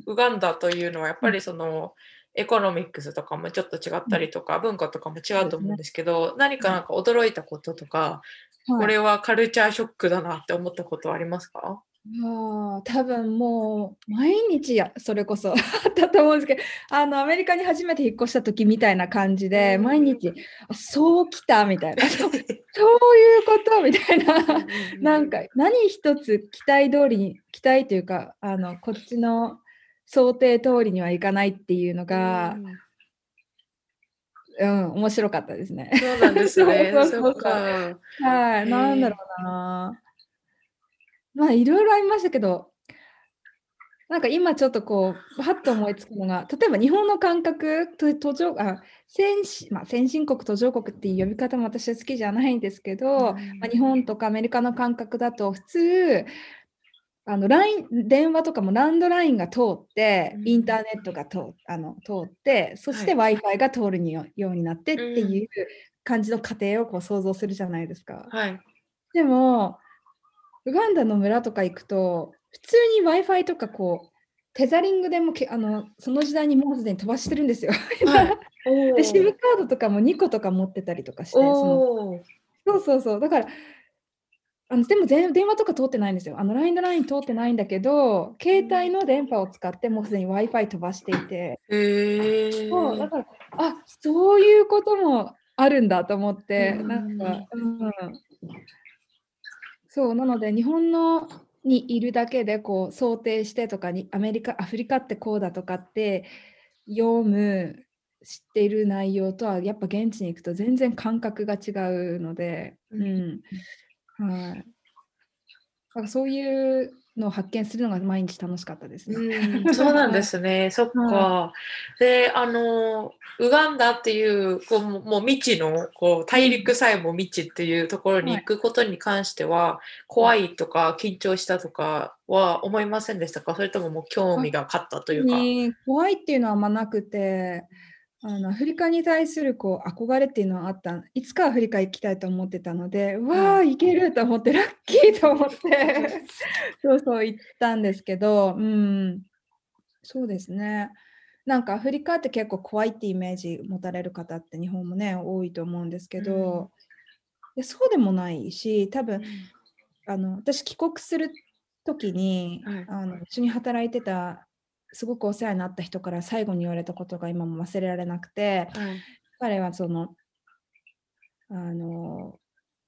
ウガンダというのはやっぱりその、エコノミックスとかもちょっと違ったりとか、文化とかも違うと思うんですけど、何かなんか驚いたこととか、これはカルチャーショックだなって思ったことはありますか？ああ、多分もう毎日や、それこそ。あったと思うんですけど、あのアメリカに初めて引っ越した時みたいな感じで、毎日、あそうきたみたいな、そういうことみたいな、なんか何一つ期待通りに、期待というか、あのこっちの想定通りにはいかないっていうのが、うん、面白かったですね。そうなんですね。そうはい、なんだろうな。まあいろいろありましたけど、なんか今ちょっとこう、はっと思いつくのが、例えば日本の感覚、途上あ先進まあ、先進国、途上国っていう呼び方も私は好きじゃないんですけど、まあ、日本とかアメリカの感覚だと普通、あの LINE 電話とかもランドラインが通って、インターネットが通あの通って、そして Wi-Fi が通るにようになってっていう感じの過程をこう想像するじゃないですか。はい、でも、ウガンダの村とか行くと、普通に Wi-Fi とかこう、テザリングでもけあのその時代にもうすでに飛ばしてるんですよ。はい、で SIM カードとかも2個とか持ってたりとかしてそのそうそうそう。だからあのでも電話とか通ってないんですよ。あの LINE のライン通ってないんだけど、携帯の電波を使ってもうすでに Wi-Fi 飛ばしていて。へそうだから、あそういうこともあるんだと思って、なんか、うん、そうなので日本のにいるだけでこう想定してとかにアメリカアフリカってこうだとかって読む知っている内容とはやっぱ現地に行くと全然感覚が違うので、うん、はい。かそういうのを発見するのが毎日楽しかったですね。うん、そうなんですね。そっか。で、あの、ウガンダっていうこうもう未知のこう大陸さえも未知っていうところに行くことに関しては、怖いとか緊張したとかは思いませんでしたか？それとももう興味が勝ったというか？怖いっていうのはあんまなくて、あのアフリカに対するこう憧れっていうのはあった。いつかアフリカ行きたいと思ってたので、うわあ行けると思ってラッキーと思って。そうそう行ったんですけど、うん、そうですね。なんかアフリカって結構怖いってイメージ持たれる方って日本もね多いと思うんですけど、うん、いやそうでもないし多分、うん、あの私帰国する時に、はい、あの一緒に働いてたすごくお世話になった人から最後に言われたことが今も忘れられなくて、はい、彼はそのあの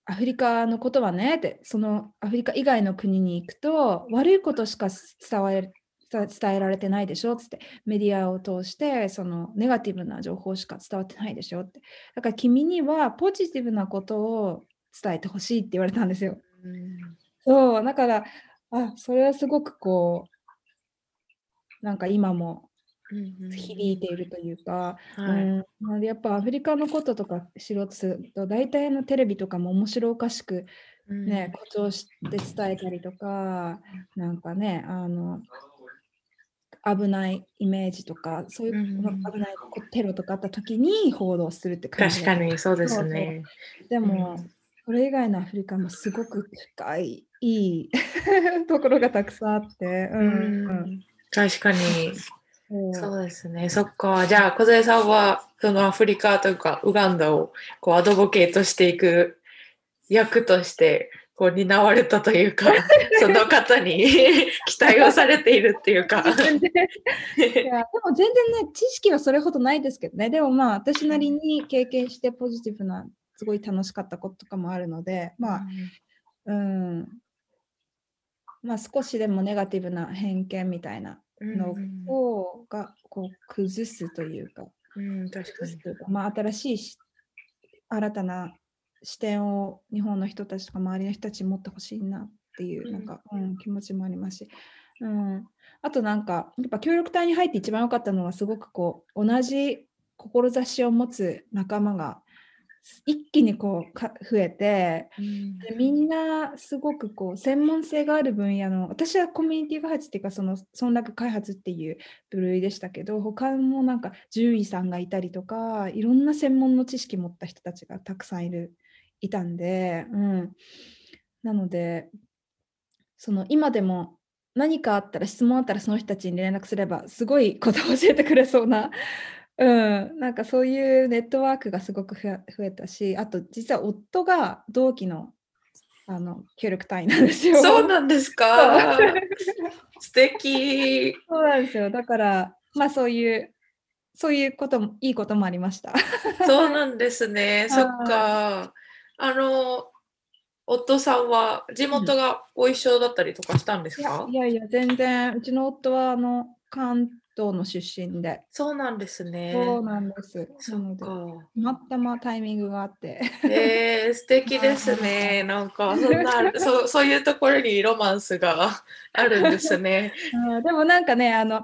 アフリカのことはねってそのアフリカ以外の国に行くと悪いことしか伝え伝えられてないでしょっつってメディアを通してそのネガティブな情報しか伝わってないでしょって。だから君にはポジティブなことを伝えてほしいって言われたんですよ。うん、そうだからあそれはすごくこうなんか今も響いているというか、やっぱアフリカのこととか知ろうとすると大体のテレビとかも面白おかしくね、誇張して伝えたりとかなんかねあの危ないイメージとかそういう、危ないテロとかあった時に報道するって感じ確かにそうですね。でも、うん、それ以外のアフリカもすごく深いいい ところがたくさんあって、うん、うん確かに。そうですね。そっか。じゃあ、小杉さんは、そのアフリカというか、ウガンダを、こう、アドボケートしていく役として、こう、担われたというか、その方に 期待をされているっていうか。いや、でも全然ね、知識はそれほどないですけどね。でもまあ、私なりに経験してポジティブな、すごい楽しかったこととかもあるので、まあ、うん、まあ、少しでもネガティブな偏見みたいなのを、がこう崩すというか、うん、確かに。まあ、新しい新たな視点を日本の人たちとか周りの人たちに持ってほしいなっていうなんか、うん、うん、気持ちもありますし、うん、あとなんかやっぱ協力隊に入って一番良かったのはすごくこう同じ志を持つ仲間が一気にこうか増えて、うん、でみんなすごくこう専門性がある分野の私はコミュニティ開発っていうかその村落開発っていう部類でしたけど他もなんか獣医さんがいたりとかいろんな専門の知識持った人たちがたくさんいるいたんで、うん、なのでその今でも何かあったら質問あったらその人たちに連絡すればすごいことを教えてくれそうなうん、なんかそういうネットワークがすごく増えたし、あと実は夫が同期のあの協力隊なんですよ。そうなんですか？素敵。そうなんですよ。だから、まあそういう、そういうことも、いいこともありました。そうなんですね。そっか。あの、夫さんは地元がお一緒だったりとかしたんですか、うん、いやいや、全然、うちの夫はあの関東の出身で。そうなんですね。そうなんです。なので、たまたまタイミングがあって。えー、素敵ですね。なんかそんな そ、そういうところにロマンスが あるんですね。でもなんかね、あの、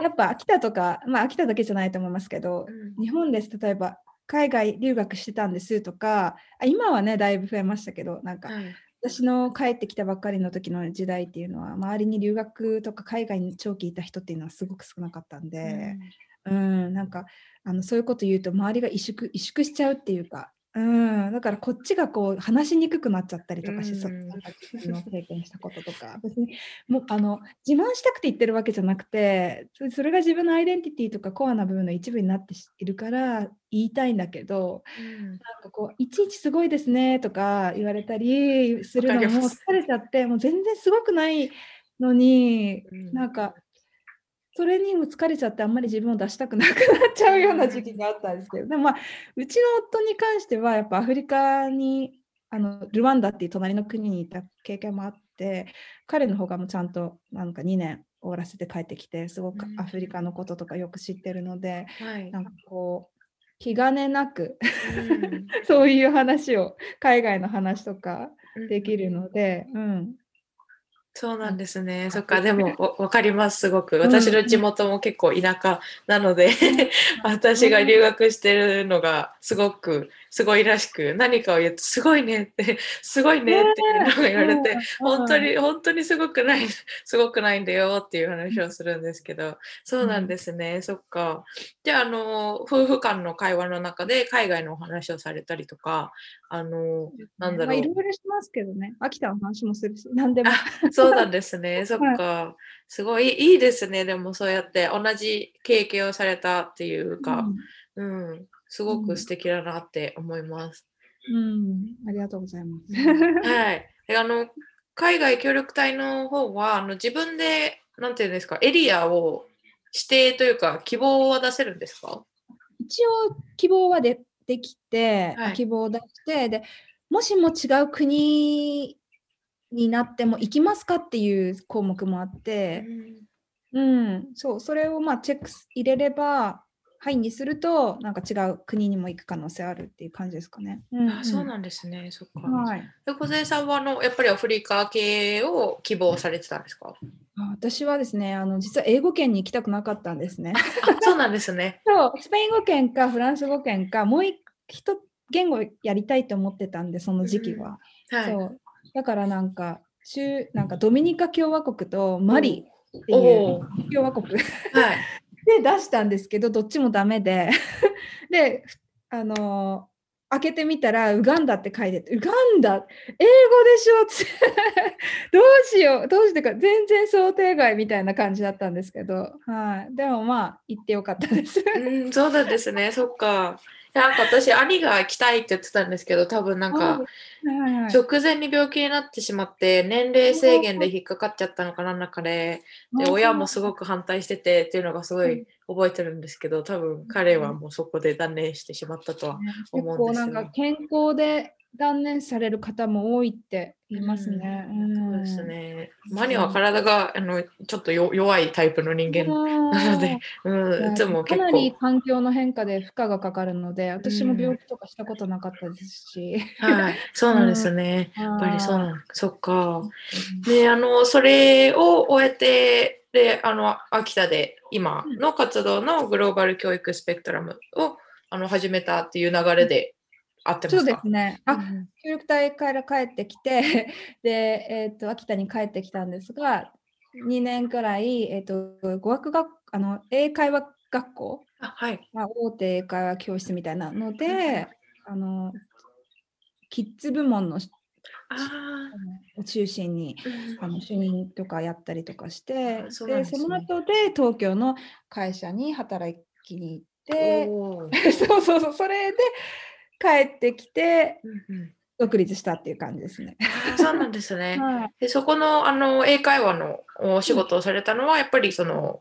やっぱ秋田とか、まあ秋田だけじゃないと思いますけど、うん、日本です、例えば海外留学してたんですとか、今はね、だいぶ増えましたけど、なんか、はい私の帰ってきたばっかりの時の時代っていうのは周りに留学とか海外に長期いた人っていうのはすごく少なかったんで、うん、うんなんかあのそういうこと言うと周りが萎縮萎縮しちゃうっていうかうん、だからこっちがこう話しにくくなっちゃったりとかしそう、の 経験したこととか。別にもうあの自慢したくて言ってるわけじゃなくてそれが自分のアイデンティティとかコアな部分の一部になっているから言いたいんだけど、うん、なんかこういちいちすごいですねとか言われたりするのも疲れちゃってもう全然すごくないのに、うん、なんかそれにも疲れちゃってあんまり自分を出したくなくなっちゃうような時期があったんですけど でもまあうちの夫に関してはやっぱアフリカにあのルワンダっていう隣の国にいた経験もあって彼の方がもうちゃんとなんか2年終わらせて帰ってきてすごくアフリカのこととかよく知ってるので、うん、なんかこう気兼ねなく そういう話を海外の話とかできるので、うん、そうなんですね。そっか、でも わかります、すごく。私の地元も結構田舎なので、私が留学してるのがすごくすごいらしく、何かを言うと、すごいねって、すごいねっていうのが言われて、本当に、本当にすごくない、すごくないんだよっていう話をするんですけど、そうなんですね、そっか。で、あの、夫婦間の会話の中で海外のお話をされたりとか、あの、なんだろう。いろいろしますけどね、秋田の話もするし、何でも。そうなんですね、そっか。すごいいいですね、でもそうやって同じ経験をされたっていうか、うん、うんすごく素敵だなって思います。うん、ありがとうございます。はい。あの海外協力隊の方はあの自分でなんていうんですかエリアを指定というか希望は出せるんですか？一応希望はでできて、はい、希望を出してでもしも違う国になっても行きますかっていう項目もあって、うん、うん、そうそれをまあチェック入れればはいにするとなんか違う国にも行く可能性あるっていう感じですかね。うん、あそうなんですね。そっか。はい。で小杉さんはあのやっぱりアフリカ系を希望されてたんですか？私はですねあの実は英語圏に行きたくなかったんですね。あそうなんですね。そうスペイン語圏かフランス語圏かもう一言語やりたいと思ってたんでその時期は。うん、はい、そうだからなんか中なんかドミニカ共和国とマリっていう共和国。はいで出したんですけどどっちもダメで。であの開けてみたらウガンダって書いててウガンダ英語でしょって。どうしようどうしてか全然想定外みたいな感じだったんですけど、はい、でもまあ行ってよかったです。うんそうなんですね。そっか。なんか私兄が来たいって言ってたんですけど多分なんか直前に病気になってしまって年齢制限で引っかかっちゃったのかなんだかでで親もすごく反対しててっていうのがすごい覚えてるんですけど多分彼はもうそこで断念してしまったとは思うんですよ、ね、なんか健康で断念される方も多いって言いますね。うん、そうですね。マニは体があのちょっと弱いタイプの人間なので、うん、いつも結構。かなり環境の変化で負荷がかかるので、私も病気とかしたことなかったですし。はい、そうなんですね。やっぱりそうなんそっか。で、あの、それを終えて、で、あの、秋田で今の活動のグローバル教育スペクトラムをあの始めたっていう流れで、合ってますそうですね。あ、うん、協力隊から帰ってきて、で、えっ、ー、と、秋田に帰ってきたんですが、2年くらい、えっ、ー、と、語学学、あの、英会話学校、あはい、まあ、大手英会話教室みたいなので、あの、キッズ部門の中心に、うん、あの主任とかやったりとかしてそで、ね、その後で東京の会社に働きに行って そうそうそうそれで帰ってきて、独立したっていう感じですね。そうなんですね。はい、でそこのあの英会話のお仕事をされたのは、やっぱりその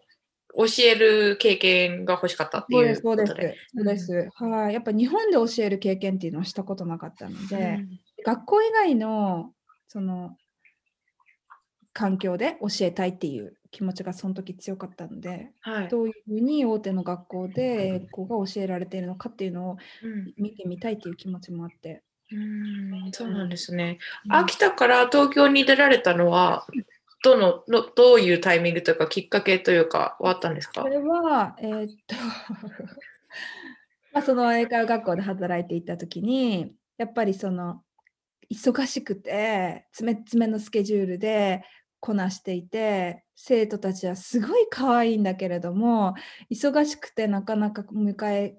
教える経験が欲しかったっていうことで。そうです。そうです。うん、はい。やっぱ日本で教える経験っていうのはしたことなかったので、うん、学校以外のその環境で教えたいっていう気持ちがその時強かったので、はい、どういうふうに大手の学校で英語が教えられているのかっていうのを見てみたいっていう気持ちもあって。うんそうなんですね。秋田から東京に出られたのは、どののどういうタイミングというかきっかけというかはあったんですか？それは、えー、っと まあその英会話学校で働いていた時にやっぱりその忙しくて詰め詰めのスケジュールでこなしていて生徒たちはすごい可愛いんだけれども忙しくてなかなか迎え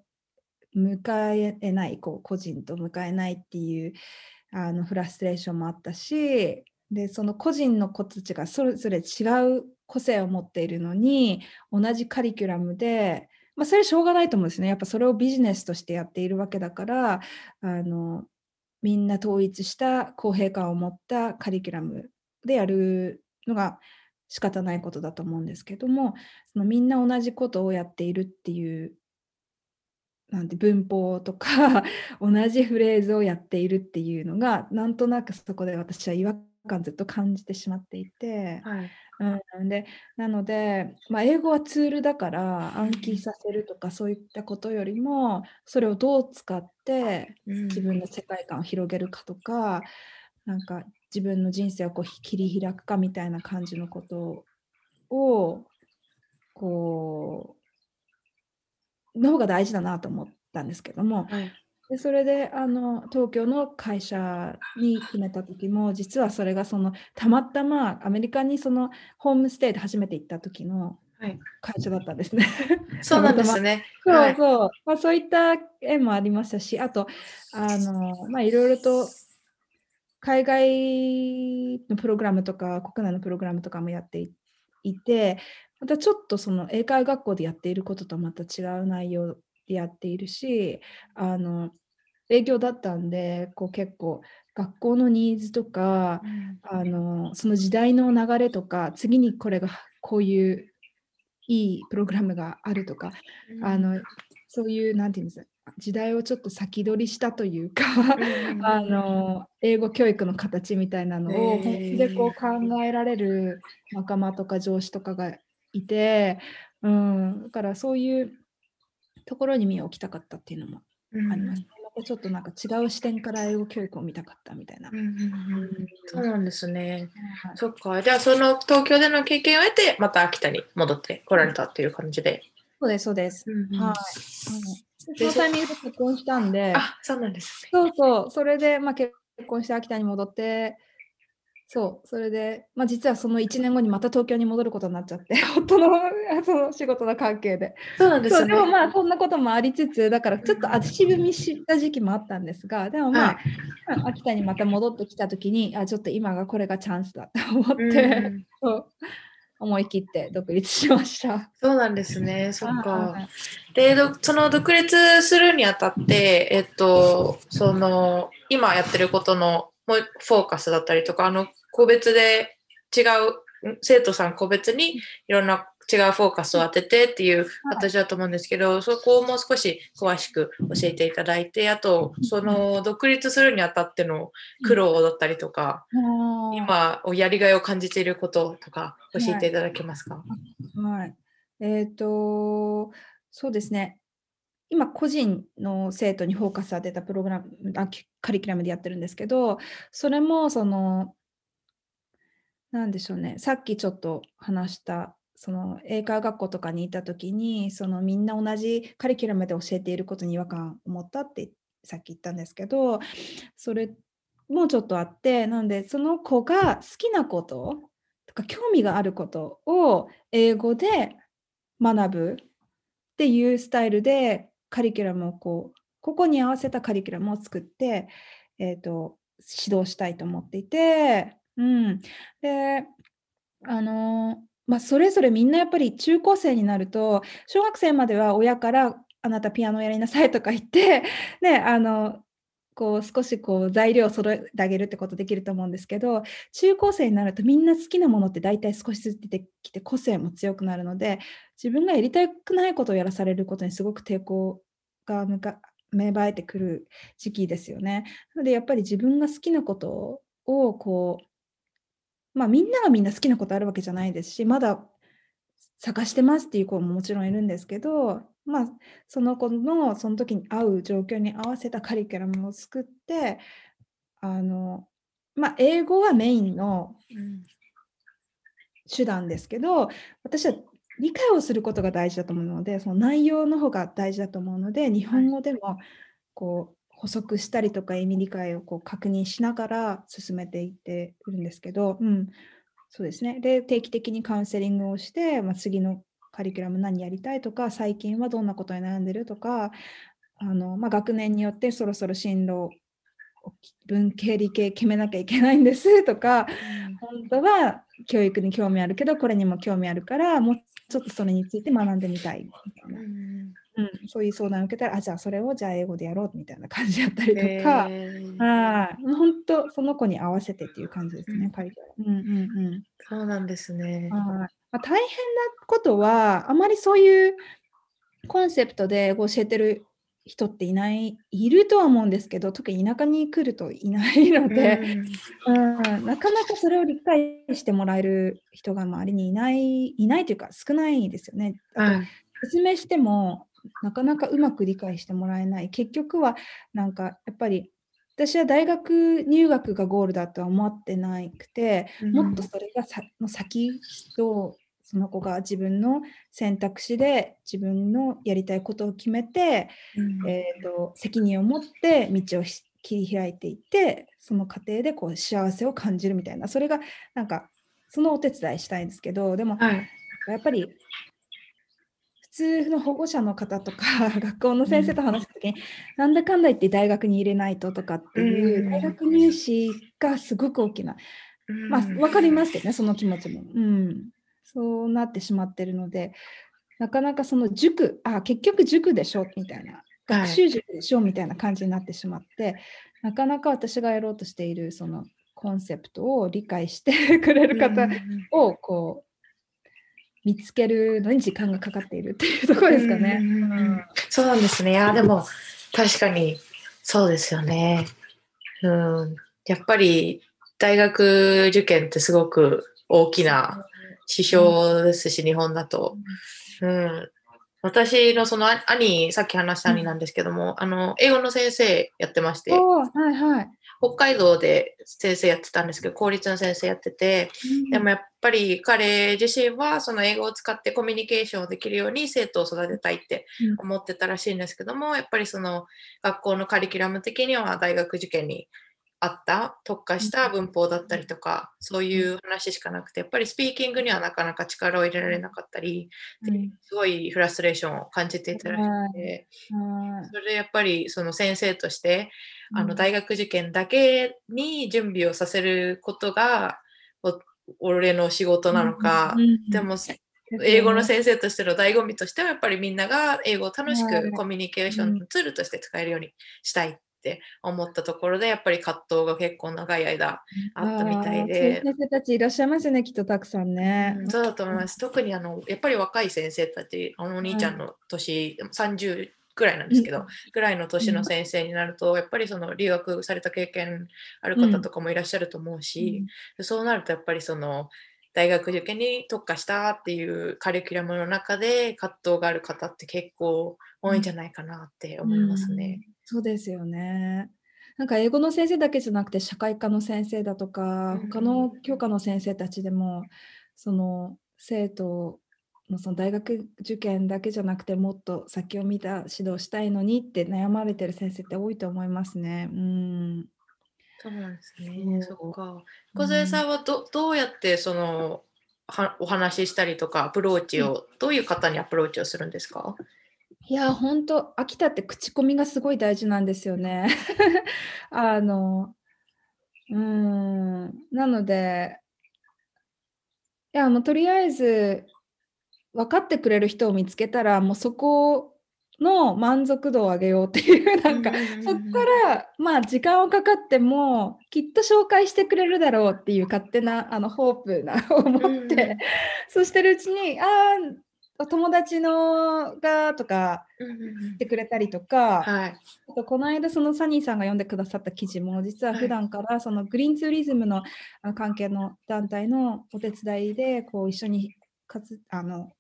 向かえないこう個人と向かえないっていうあのフラストレーションもあったしでその個人の子たちがそれぞれ違う個性を持っているのに同じカリキュラムで、まあ、それはしょうがないと思うんですね。やっぱそれをビジネスとしてやっているわけだからあのみんな統一した公平感を持ったカリキュラムでやるのが仕方ないことだと思うんですけどもそのみんな同じことをやっているっていうなんて文法とか 同じフレーズをやっているっていうのがなんとなくそこで私は違和感ずっと感じてしまっていて、はい、うん、でなので、まあ、英語はツールだから暗記させるとかそういったことよりもそれをどう使って自分の世界観を広げるかとか、うん、なんか自分の人生をこう切り開くかみたいな感じのことをこうの方が大事だなと思ったんですけども、はい、でそれであの東京の会社に決めた時も実はそれがそのたまたまアメリカにそのホームステイで初めて行った時の会社だったんですね。はい、そうなんですね。そうそう、まあ、そういった絵もありましたしあとあの、まあ、いろいろと海外のプログラムとか国内のプログラムとかもやっていてまたちょっとその英会学校でやっていることとまた違う内容でやっているしあの営業だったんでこう結構学校のニーズとか、うん、あのその時代の流れとか次にこれがこういういいプログラムがあるとか、うん、あのそういう何て言うんですか時代をちょっと先取りしたというかあの英語教育の形みたいなのを本気でこう考えられる仲間とか上司とかがいて、うん、だからそういうところに身を置きたかったっていうのもあります。まちょっとなんか違う視点から英語教育を見たかったみたいな。そうなんですね。はい、そっか。じゃあその東京での経験を得てまた秋田に戻ってこられたっていう感じで。そうです、そうです。うんうん、はい。そのタイミングで結婚したんで、あ、そうなんです、ね、そうそう、それで、まあ、結婚して秋田に戻って、そう、それで、まあ、実はその1年後にまた東京に戻ることになっちゃって、夫のその仕事の関係で。そうなんですね。でもまあ、そんなこともありつつ、だからちょっと足踏みした時期もあったんですが、でもまあ、はい、秋田にまた戻ってきた時に、あ、ちょっと今がこれがチャンスだと思って、そう思い切って独立しました。そうなんですね。そっか。で、その独立するにあたって、えっと、その、今やってることのフォーカスだったりとか、あの、個別で違う、生徒さん個別にいろんな違うフォーカスを当ててっていう形だと思うんですけど、そこをもう少し詳しく教えていただいて、あと、その独立するにあたっての苦労だったりとか、今、やりがいを感じていることとか教えていただけますか？はい。えっ、ー、と、そうですね。今、個人の生徒にフォーカス当てたプログラム、カリキュラムでやってるんですけど、それも、その、なんでしょうね、さっきちょっと話したその英会話学校とかにいた時にそのみんな同じカリキュラムで教えていることに違和感を持ったってさっき言ったんですけどそれもちょっとあってなのでその子が好きなこととか興味があることを英語で学ぶっていうスタイルでカリキュラムをこうここに合わせたカリキュラムを作って、えーと、指導したいと思っていて、うん、であのまあ、それぞれみんなやっぱり中高生になると小学生までは親からあなたピアノやりなさいとか言って、ね、あのこう少しこう材料を揃えてあげるってことできると思うんですけど中高生になるとみんな好きなものって大体少しずつ出てきて個性も強くなるので自分がやりたくないことをやらされることにすごく抵抗が向か芽生えてくる時期ですよね。なのでやっぱり自分が好きなことをこうまあみんながみんな好きなことあるわけじゃないですし、まだ探してますっていう子ももちろんいるんですけど、まあその子のその時に合う状況に合わせたカリキュラムを作って、あの、まあ英語はメインの手段ですけど、私は理解をすることが大事だと思うので、その内容の方が大事だと思うので、日本語でもこう補足したりとか意味理解をこう確認しながら進めていってるんですけど、うん、そうですね。で、定期的にカウンセリングをして、まあ、次のカリキュラム何やりたいとか、最近はどんなことに悩んでるとか、あの、まあ、学年によってそろそろ進路文系理系決めなきゃいけないんですとか、うん、本当は教育に興味あるけどこれにも興味あるからもうちょっとそれについて学んでみたいみたいな、うん、うん、そういう相談を受けたらあじゃあそれをじゃあ英語でやろうみたいな感じやったりとか、あ本当その子に合わせてっていう感じですね、カリキュラム。うんうん。うん、そうなんですね。あまあ、大変なことはあまりそういうコンセプトで教えてる人っていないいるとは思うんですけど特に田舎に来るといないので、うん、うん、なかなかそれを理解してもらえる人が周りにいないいないというか少ないですよね。あと説明してもなかなかうまく理解してもらえない。結局はなんかやっぱり私は大学入学がゴールだとは思ってなくて、うん、もっとそれがさの先とその子が自分の選択肢で自分のやりたいことを決めて、うん、えーと、責任を持って道を切り開いていってその過程でこう幸せを感じるみたいな。それがなんかそのお手伝いしたいんですけどでも、はい、やっぱり通の保護者の方とか 学校の先生と話した時に、うん、なんだかんだ言って大学に入れないととかっていう大学入試がすごく大きな、うん、まあ分かりますけどねその気持ちも、うん、そうなってしまってるのでなかなかその塾あ結局塾でしょみたいな。学習塾でしょみたいな感じになってしまって、なかなか私がやろうとしているそのコンセプトを理解してくれる方をこう見つけるのに時間がかかっているっていうところですかね。うん、そうなんですね。いやでも確かにそうですよね。うん、やっぱり大学受験ってすごく大きな指標ですし、日本だと。うん、私のその兄、さっき話した兄なんですけども、あの英語の先生やってまして、はいはい、北海道で先生やってたんですけど、公立の先生やってて、うん、でもやっぱり彼自身はその英語を使ってコミュニケーションをできるように生徒を育てたいって思ってたらしいんですけども、やっぱりその学校のカリキュラム的には大学受験にあった特化した文法だったりとか、そういう話しかなくてやっぱりスピーキングにはなかなか力を入れられなかったり、すごいフラストレーションを感じていたらしくて、それでやっぱりその先生としてあの大学受験だけに準備をさせることが俺の仕事なのか、でも英語の先生としての醍醐味としてはやっぱりみんなが英語を楽しくコミュニケーションツールとして使えるようにしたい。って思ったところでやっぱり葛藤が結構長い間あったみたいで。先生たちいらっしゃいますねきっとたくさんね、うん、そうだと思います。特にあのやっぱり若い先生たちあのお兄ちゃんの年、はい、30ぐらいなんですけど、ぐらいの年の先生になると、やっぱりその留学された経験ある方とかもいらっしゃると思うし、そうなるとやっぱりその大学受験に特化したっていうカリキュラムの中で葛藤がある方って結構多いんじゃないかなって思いますね。うん、そうですよね。なんか英語の先生だけじゃなくて社会科の先生だとか他の教科の先生たちでもその生徒のその大学受験だけじゃなくてもっと先を見た指導したいのにって悩まれてる先生って多いと思いますね。うん。そうなんですね。そっか。小杉さんはどどうやってそのはお話ししたりとかアプローチを、どういう方にアプローチをするんですか？いや、本当秋田って口コミがすごい大事なんですよね。あの、うん、なので、いや、もうとりあえず分かってくれる人を見つけたら、もうそこの満足度を上げようっていう なんか、そこからまあ時間をかかってもきっと紹介してくれるだろうっていう勝手なあのホープな を持って、そうしてるうちにああ友達のがとか言ってくれたりとか、はい、あとこの間そのサニーさんが読んでくださった記事も実は普段からそのグリーンツーリズムの関係の団体のお手伝いでこう一緒にかつあの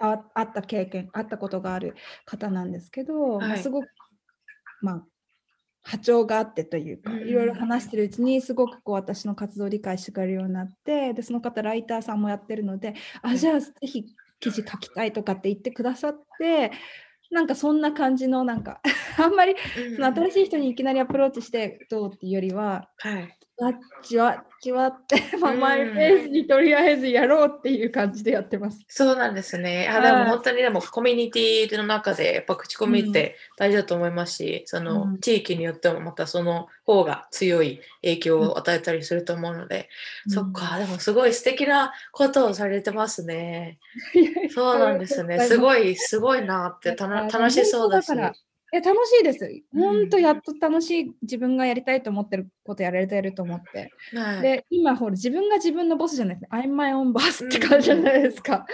ああった経験あったことがある方なんですけど、はい、すごくまあ波長があってというか、いろいろ話してるうちにすごくこう私の活動を理解してくれるようになってでその方ライターさんもやってるのであじゃあぜひ記事書きたいとかって言ってくださってなんかそんな感じのなんか あんまりその新しい人にいきなりアプローチしてどうっていうよりは、はい、わっちわっちわって、まあ、マイペースにとりあえずやろうっていう感じでやってます。そうなんですね。あでも本当にでもコミュニティの中でやっぱ口コミって大事だと思いますし、うん、その地域によってもまたその方が強い影響を与えたりすると思うので、うん、そっか、でもすごい素敵なことをされてますね。そうなんですね。すごい、すごいなって楽しそうだし。え楽しいです。本当やっと楽しい自分がやりたいと思ってることやられてると思って。はい、で、今ほら自分が自分のボスじゃないですか。I'm my own boss って感じじゃないですか。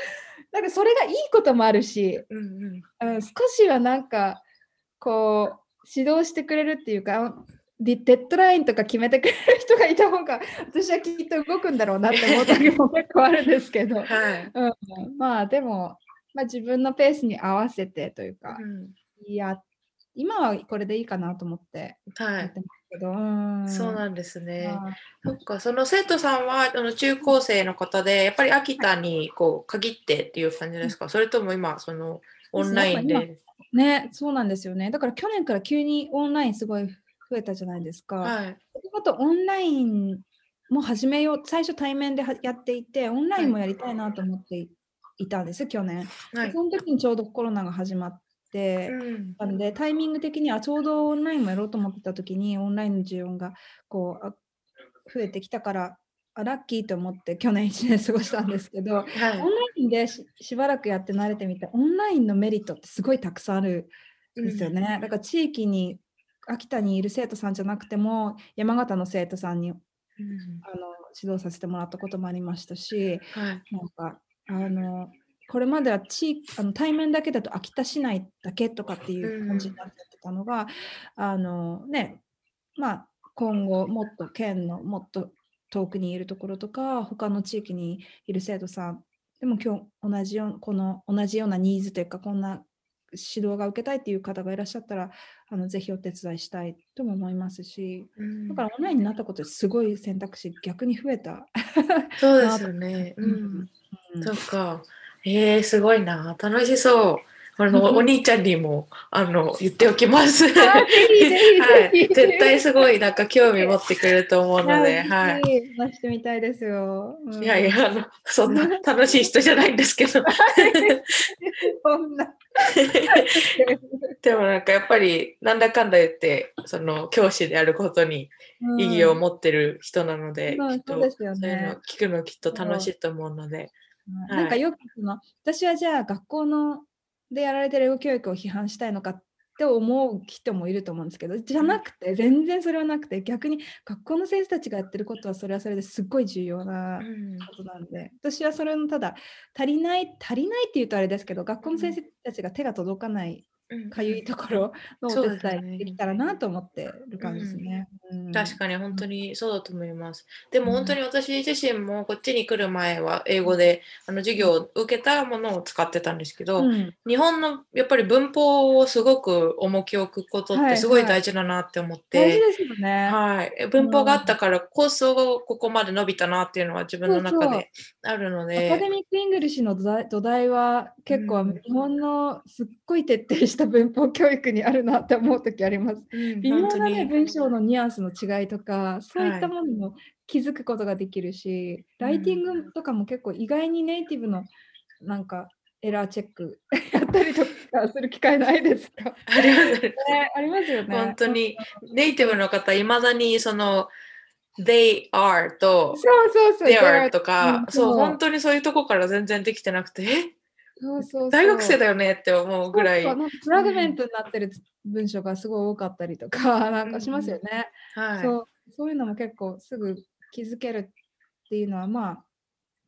なんかそれがいいこともあるし、うんうん、少しはなんかこう指導してくれるっていうか、デッドラインとか決めてくれる人がいた方が私はきっと動くんだろうなって思った時も結構あるんですけど、はいうん、まあでも、まあ、自分のペースに合わせてというか、うん、やっ今はこれでいいかなと思ってはい。そうなんですね。そっか、その生徒さんはあの中高生の方で、やっぱり秋田にこう限ってっていう感じですか、それとも今、そのオンラインで？ね、そうなんですよね。だから去年から急にオンラインすごい増えたじゃないですか。はい。あとオンラインも始めよう、最初対面でやっていて、オンラインもやりたいなと思っていたんです、去年。はい、その時にちょうどコロナが始まっ、うん、なのでタイミング的にはちょうどオンラインもやろうと思ってた時にオンラインの需要がこう増えてきたからあラッキーと思って去年1年過ごしたんですけど、はい、オンラインでしばらくやって慣れてみてオンラインのメリットってすごいたくさんあるんですよね、うん、だから地域に秋田にいる生徒さんじゃなくても山形の生徒さんに、うん、あの指導させてもらったこともありましたし、はい、なんかあのこれまでは地あの対面だけだと秋田市内だけとかっていう感じになってたのが、うん、あのねまあ今後もっと県のもっと遠くにいるところとか他の地域にいる生徒さんでも今日同じよこの同じようなニーズというかこんな指導が受けたいっていう方がいらっしゃったらあのぜひお手伝いしたいとも思いますし、うん、だからオンラインになったことですごい選択肢逆に増えた。そうですよね。うん、うん、そっか。えー、すごいな。楽しそう。あの、お兄ちゃんにも、あの、言っておきます。はい。絶対すごい、なんか興味持ってくれると思うので、はい。話してみたいですよ。いやいや、あの、そんな楽しい人じゃないんですけど。そんな。でもなんかやっぱり、なんだかんだ言って、その、教師であることに意義を持ってる人なので、きっと、そういうの聞くのきっと楽しいと思うので、なんかよくその私はじゃあ学校のでやられてる英語教育を批判したいのかって思う人もいると思うんですけどじゃなくて全然それはなくて逆に学校の先生たちがやってることはそれはそれですっごい重要なことなんで、うん、私はそれのただ足りない足りないっていうとあれですけど学校の先生たちが手が届かないかゆいところ のお手伝いできたらなと思ってる感じですね。確かに本当にそうだと思います。でも本当に私自身もこっちに来る前は英語であの授業を受けたものを使ってたんですけど、うん、日本のやっぱり文法をすごく重きを置くことってすごい大事だなって思って、はいはい、大事ですよね、はい、文法があったからこそここまで伸びたなっていうのは自分の中であるので。アカデミック・ English の土台は結構日本のすっごい徹底した文法教育にあるなって思う時あります。うん、微妙な、ね、文章のニュアンスの違い。とかそういったものも気づくことができるし、はい、ライティングとかも結構意外にネイティブのなんかエラーチェック やったりとかする機会ないですか？あります、ね、ありますよね。本当に。ネイティブの方いまだに。その they are とそうそうそう they are とか、そう本当に。そういうとこから全然できてなくてえそうそう大学生だよねって思うぐらい。フラグメントになってる文章がすごい多かったりとか、なんかしますよね、はい、そう。そういうのも結構すぐ気づけるっていうのは、まあ、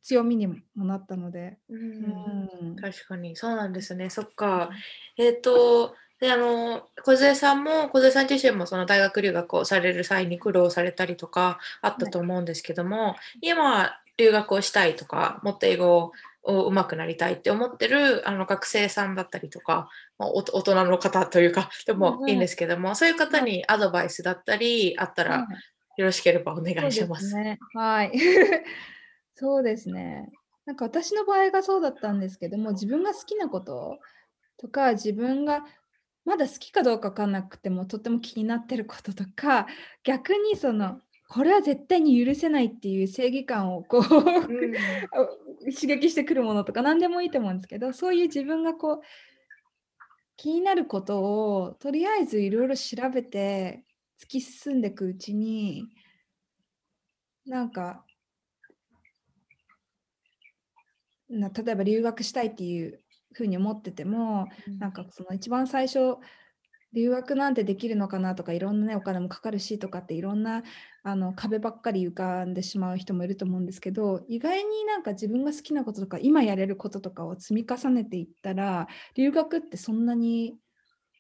強みにもなったので。うん、確かに、そうなんですね。そっか。えっ、ー、と、で、あの、小杉さんも、小杉さん自身もその大学留学をされる際に苦労されたりとかあったと思うんですけども、はい、今、留学をしたいとか、もっと英語をを上手くなりたいって思ってるあの学生さんだったりとか、まあ、大人の方というかでもいいんですけども、うん、そういう方にアドバイスだったりあったらよろしければお願いします。ね、はい。そうですね。なんか私の場合がそうだったんですけども自分が好きなこととか自分がまだ好きかどうか分かんなくてもとっても気になってることとか逆にそのこれは絶対に許せないっていう正義感をこう、うん、刺激してくるものとか何でもいいと思うんですけどそういう自分がこう気になることをとりあえずいろいろ調べて突き進んでいくうちになんかな例えば留学したいっていうふうに思ってても、うん、なんかその一番最初留学なんてできるのかな？とかいろんな、ね、お金もかかるしとかっていろんなあの壁ばっかり浮かんでしまう人もいると思うんですけど意外になんか自分が好きなこととか今やれることとかを積み重ねていったら留学ってそんなに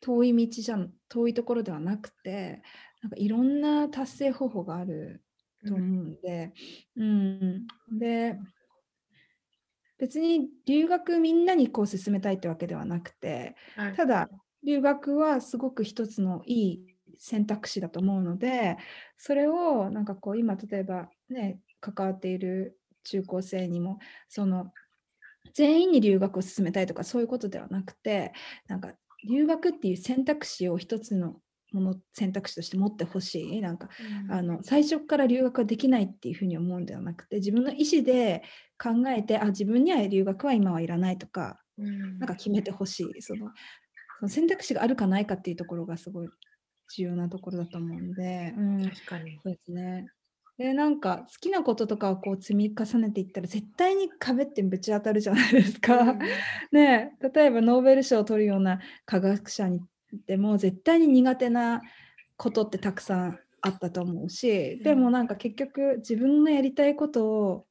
遠い道じゃん遠いところではなくてなんかいろんな達成方法があると思うんで、うん、うん、で別に留学みんなにこう進めたいってわけではなくて、はい、ただ留学はすごく一つのいい選択肢だと思うのでそれをなんかこう今例えばね関わっている中高生にもその全員に留学を進めたいとかそういうことではなくてなんか留学っていう選択肢を一つのもの選択肢として持ってほしい。なんか、うん、あの最初から留学はできないっていうふうに思うんではなくて自分の意思で考えてあ自分には留学は今はいらないとか、うん、なんか決めてほしい。そのその選択肢があるかないかっていうところがすごい重要なところだと思うんで、うん、確かに。そうですね。でなんか好きなこととかをこう積み重ねていったら絶対に壁ってぶち当たるじゃないですか。うん、ね例えばノーベル賞を取るような科学者にでも絶対に苦手なことってたくさんあったと思うし、でもなんか結局自分のやりたいことを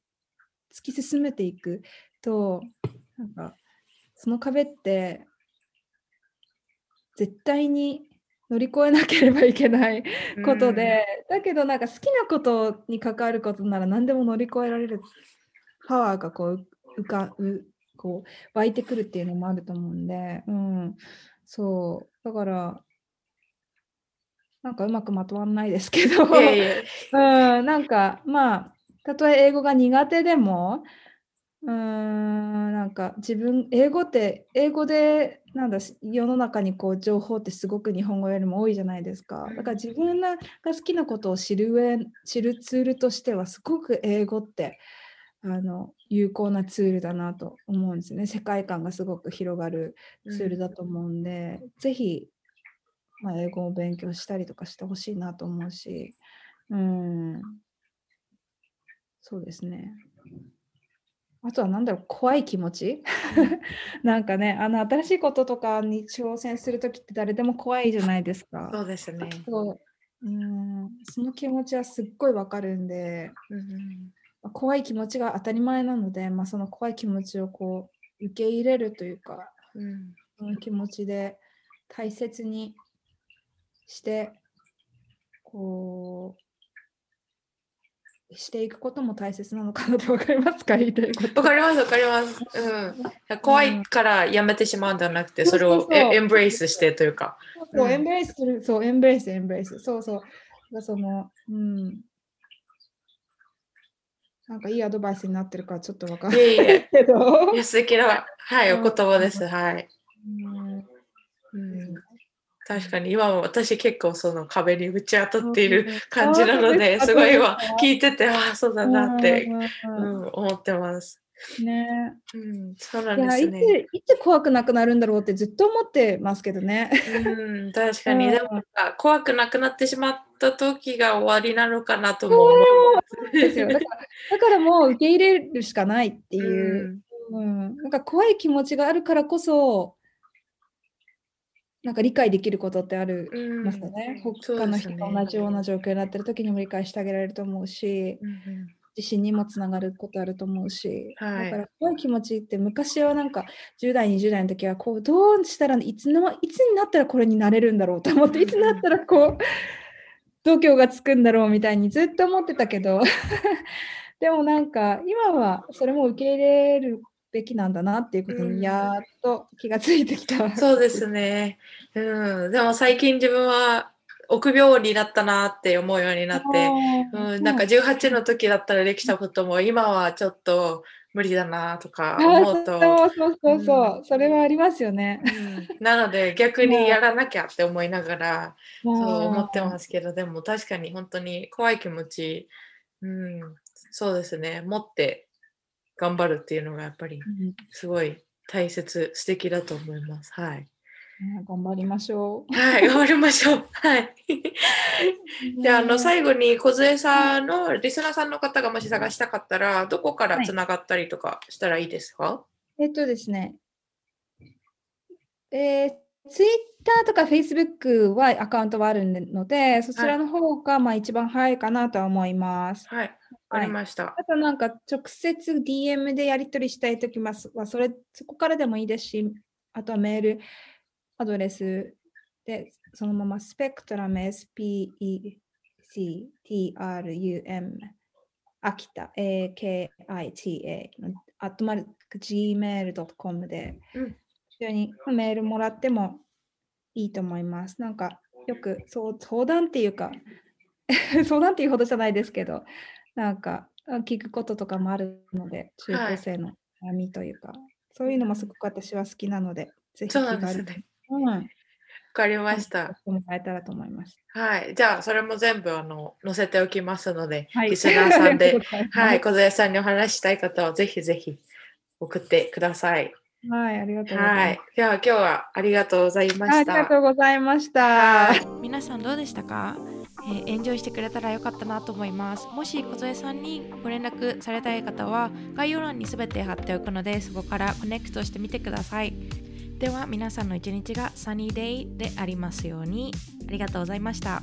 突き進めていくとなんかその壁って絶対に乗り越えなければいけないことで、うん、だけどなんか好きなことに関わることなら何でも乗り越えられるパワーがこう浮かうこう湧いてくるっていうのもあると思うんで、うん、そう。だから、なんかうまくまとまらないですけど、うん、なんかまあ、たとえ英語が苦手でも、うーんか自分、英語って、英語で、なんだ、世の中にこう情報ってすごく日本語よりも多いじゃないですか。だから自分が好きなことを知る上、知るツールとしては、すごく英語って、あの有効なツールだなと思うんですね。世界観がすごく広がるツールだと思うんで、うん、ぜひ、まあ、英語を勉強したりとかしてほしいなと思うし、うん、そうですね。あとは何だろう、怖い気持ち？なんかね、あの新しいこととかに挑戦するときって誰でも怖いじゃないですか。そうですね。う。ん。その気持ちはすっごいわかるんで、うん怖い気持ちが当たり前なので、まあ、その怖い気持ちをこう受け入れるというか、うん、その気持ちで大切にしてこうしていくことも大切なのかなって分かりますか？言いたいこと。分かります分かります。うん、怖いからやめてしまうんではなくて、それをエンブレイスしてというか。そう、エンブレイスする、そう、エンブレイス、エンブレイス。そうそう。その、うん、なんかいいアドバイスになってるかちょっとわかんないけど。いや、素敵な、はい、お言葉です。はい。うん、確かに。今も私結構その壁に打ち当たっている感じなので、すごい今聞いてて、ああ、そうだなって、うん、思ってます。ね、うん、そうなんですね。いつ。いつ怖くなくなるんだろうってずっと思ってますけどね。うん、確かに、でも怖くなくなってしまった時が終わりなのかなと思う。ですよ。だからだからもう受け入れるしかないっていう、うん、うん、なんか怖い気持ちがあるからこそなんか理解できることってあるますよね。うん、他の人が同じような状況になってる時にも理解してあげられると思うし。うん自信にもつながることあると思うし、はい、だから怖い気持ちって昔はなんか10代20代の時はこうどうしたらいつのいつになったらこれになれるんだろうと思っていつになったらこう度胸がつくんだろうみたいにずっと思ってたけど でもなんか今はそれも受け入れるべきなんだなっていうことにやっと気がついてきた、うん、そうですね、うん、でも最近自分は臆病になったなって思うようになって、うん、なんか18の時だったらできたことも今はちょっと無理だなとか思うと。そうそうそうそう、うん、それはありますよね。うん、なので逆にやらなきゃって思いながら、そう思ってますけど、でも確かに本当に怖い気持ち、うん、そうですね、持って頑張るっていうのがやっぱりすごい大切、素敵だと思います。はい。頑張りましょう。はい、頑張りましょう。はい。じゃあ、あの、最後に、梢さんのリスナーさんの方がもし探したかったら、どこからつながったりとかしたらいいですか、はい、えっとですね、えー、ツイッターとかフェイスブックはアカウントはあるので、そちらの方がまあ一番早いかなとは思います。はい。わかりました、はい、あとなんか直接 DM でやり取りしたいときは、それそこからでもいいですし、あとはメール、アドレスでそのままスペクトラム SPECTRUM 秋田 AKITA アットマルク gmail.com で、うん、非常にメールもらってもいいと思います。なんかよくそう相談っていうか 相談っていうほどじゃないですけどなんか聞くこととかもあるので中高生の悩みというか、はい、そういうのもすごく私は好きなのでぜひ気軽にうん。わかりました。もらえたらと思います。はい。じゃあ、それも全部あの載せておきますので、はい、リスナーさんで、はい、小杉さんにお話したい方はぜひぜひ送ってください。はい、ありがとうございます。はい、では今日はありがとうございました。ありがとうございました。皆さんどうでしたか、えー、エンジョイしてくれたらよかったなと思います。もし小杉さんにご連絡されたい方は概要欄にすべて貼っておくのでそこからコネクトしてみてください。では皆さんの一日がサニーデイでありますようにありがとうございました。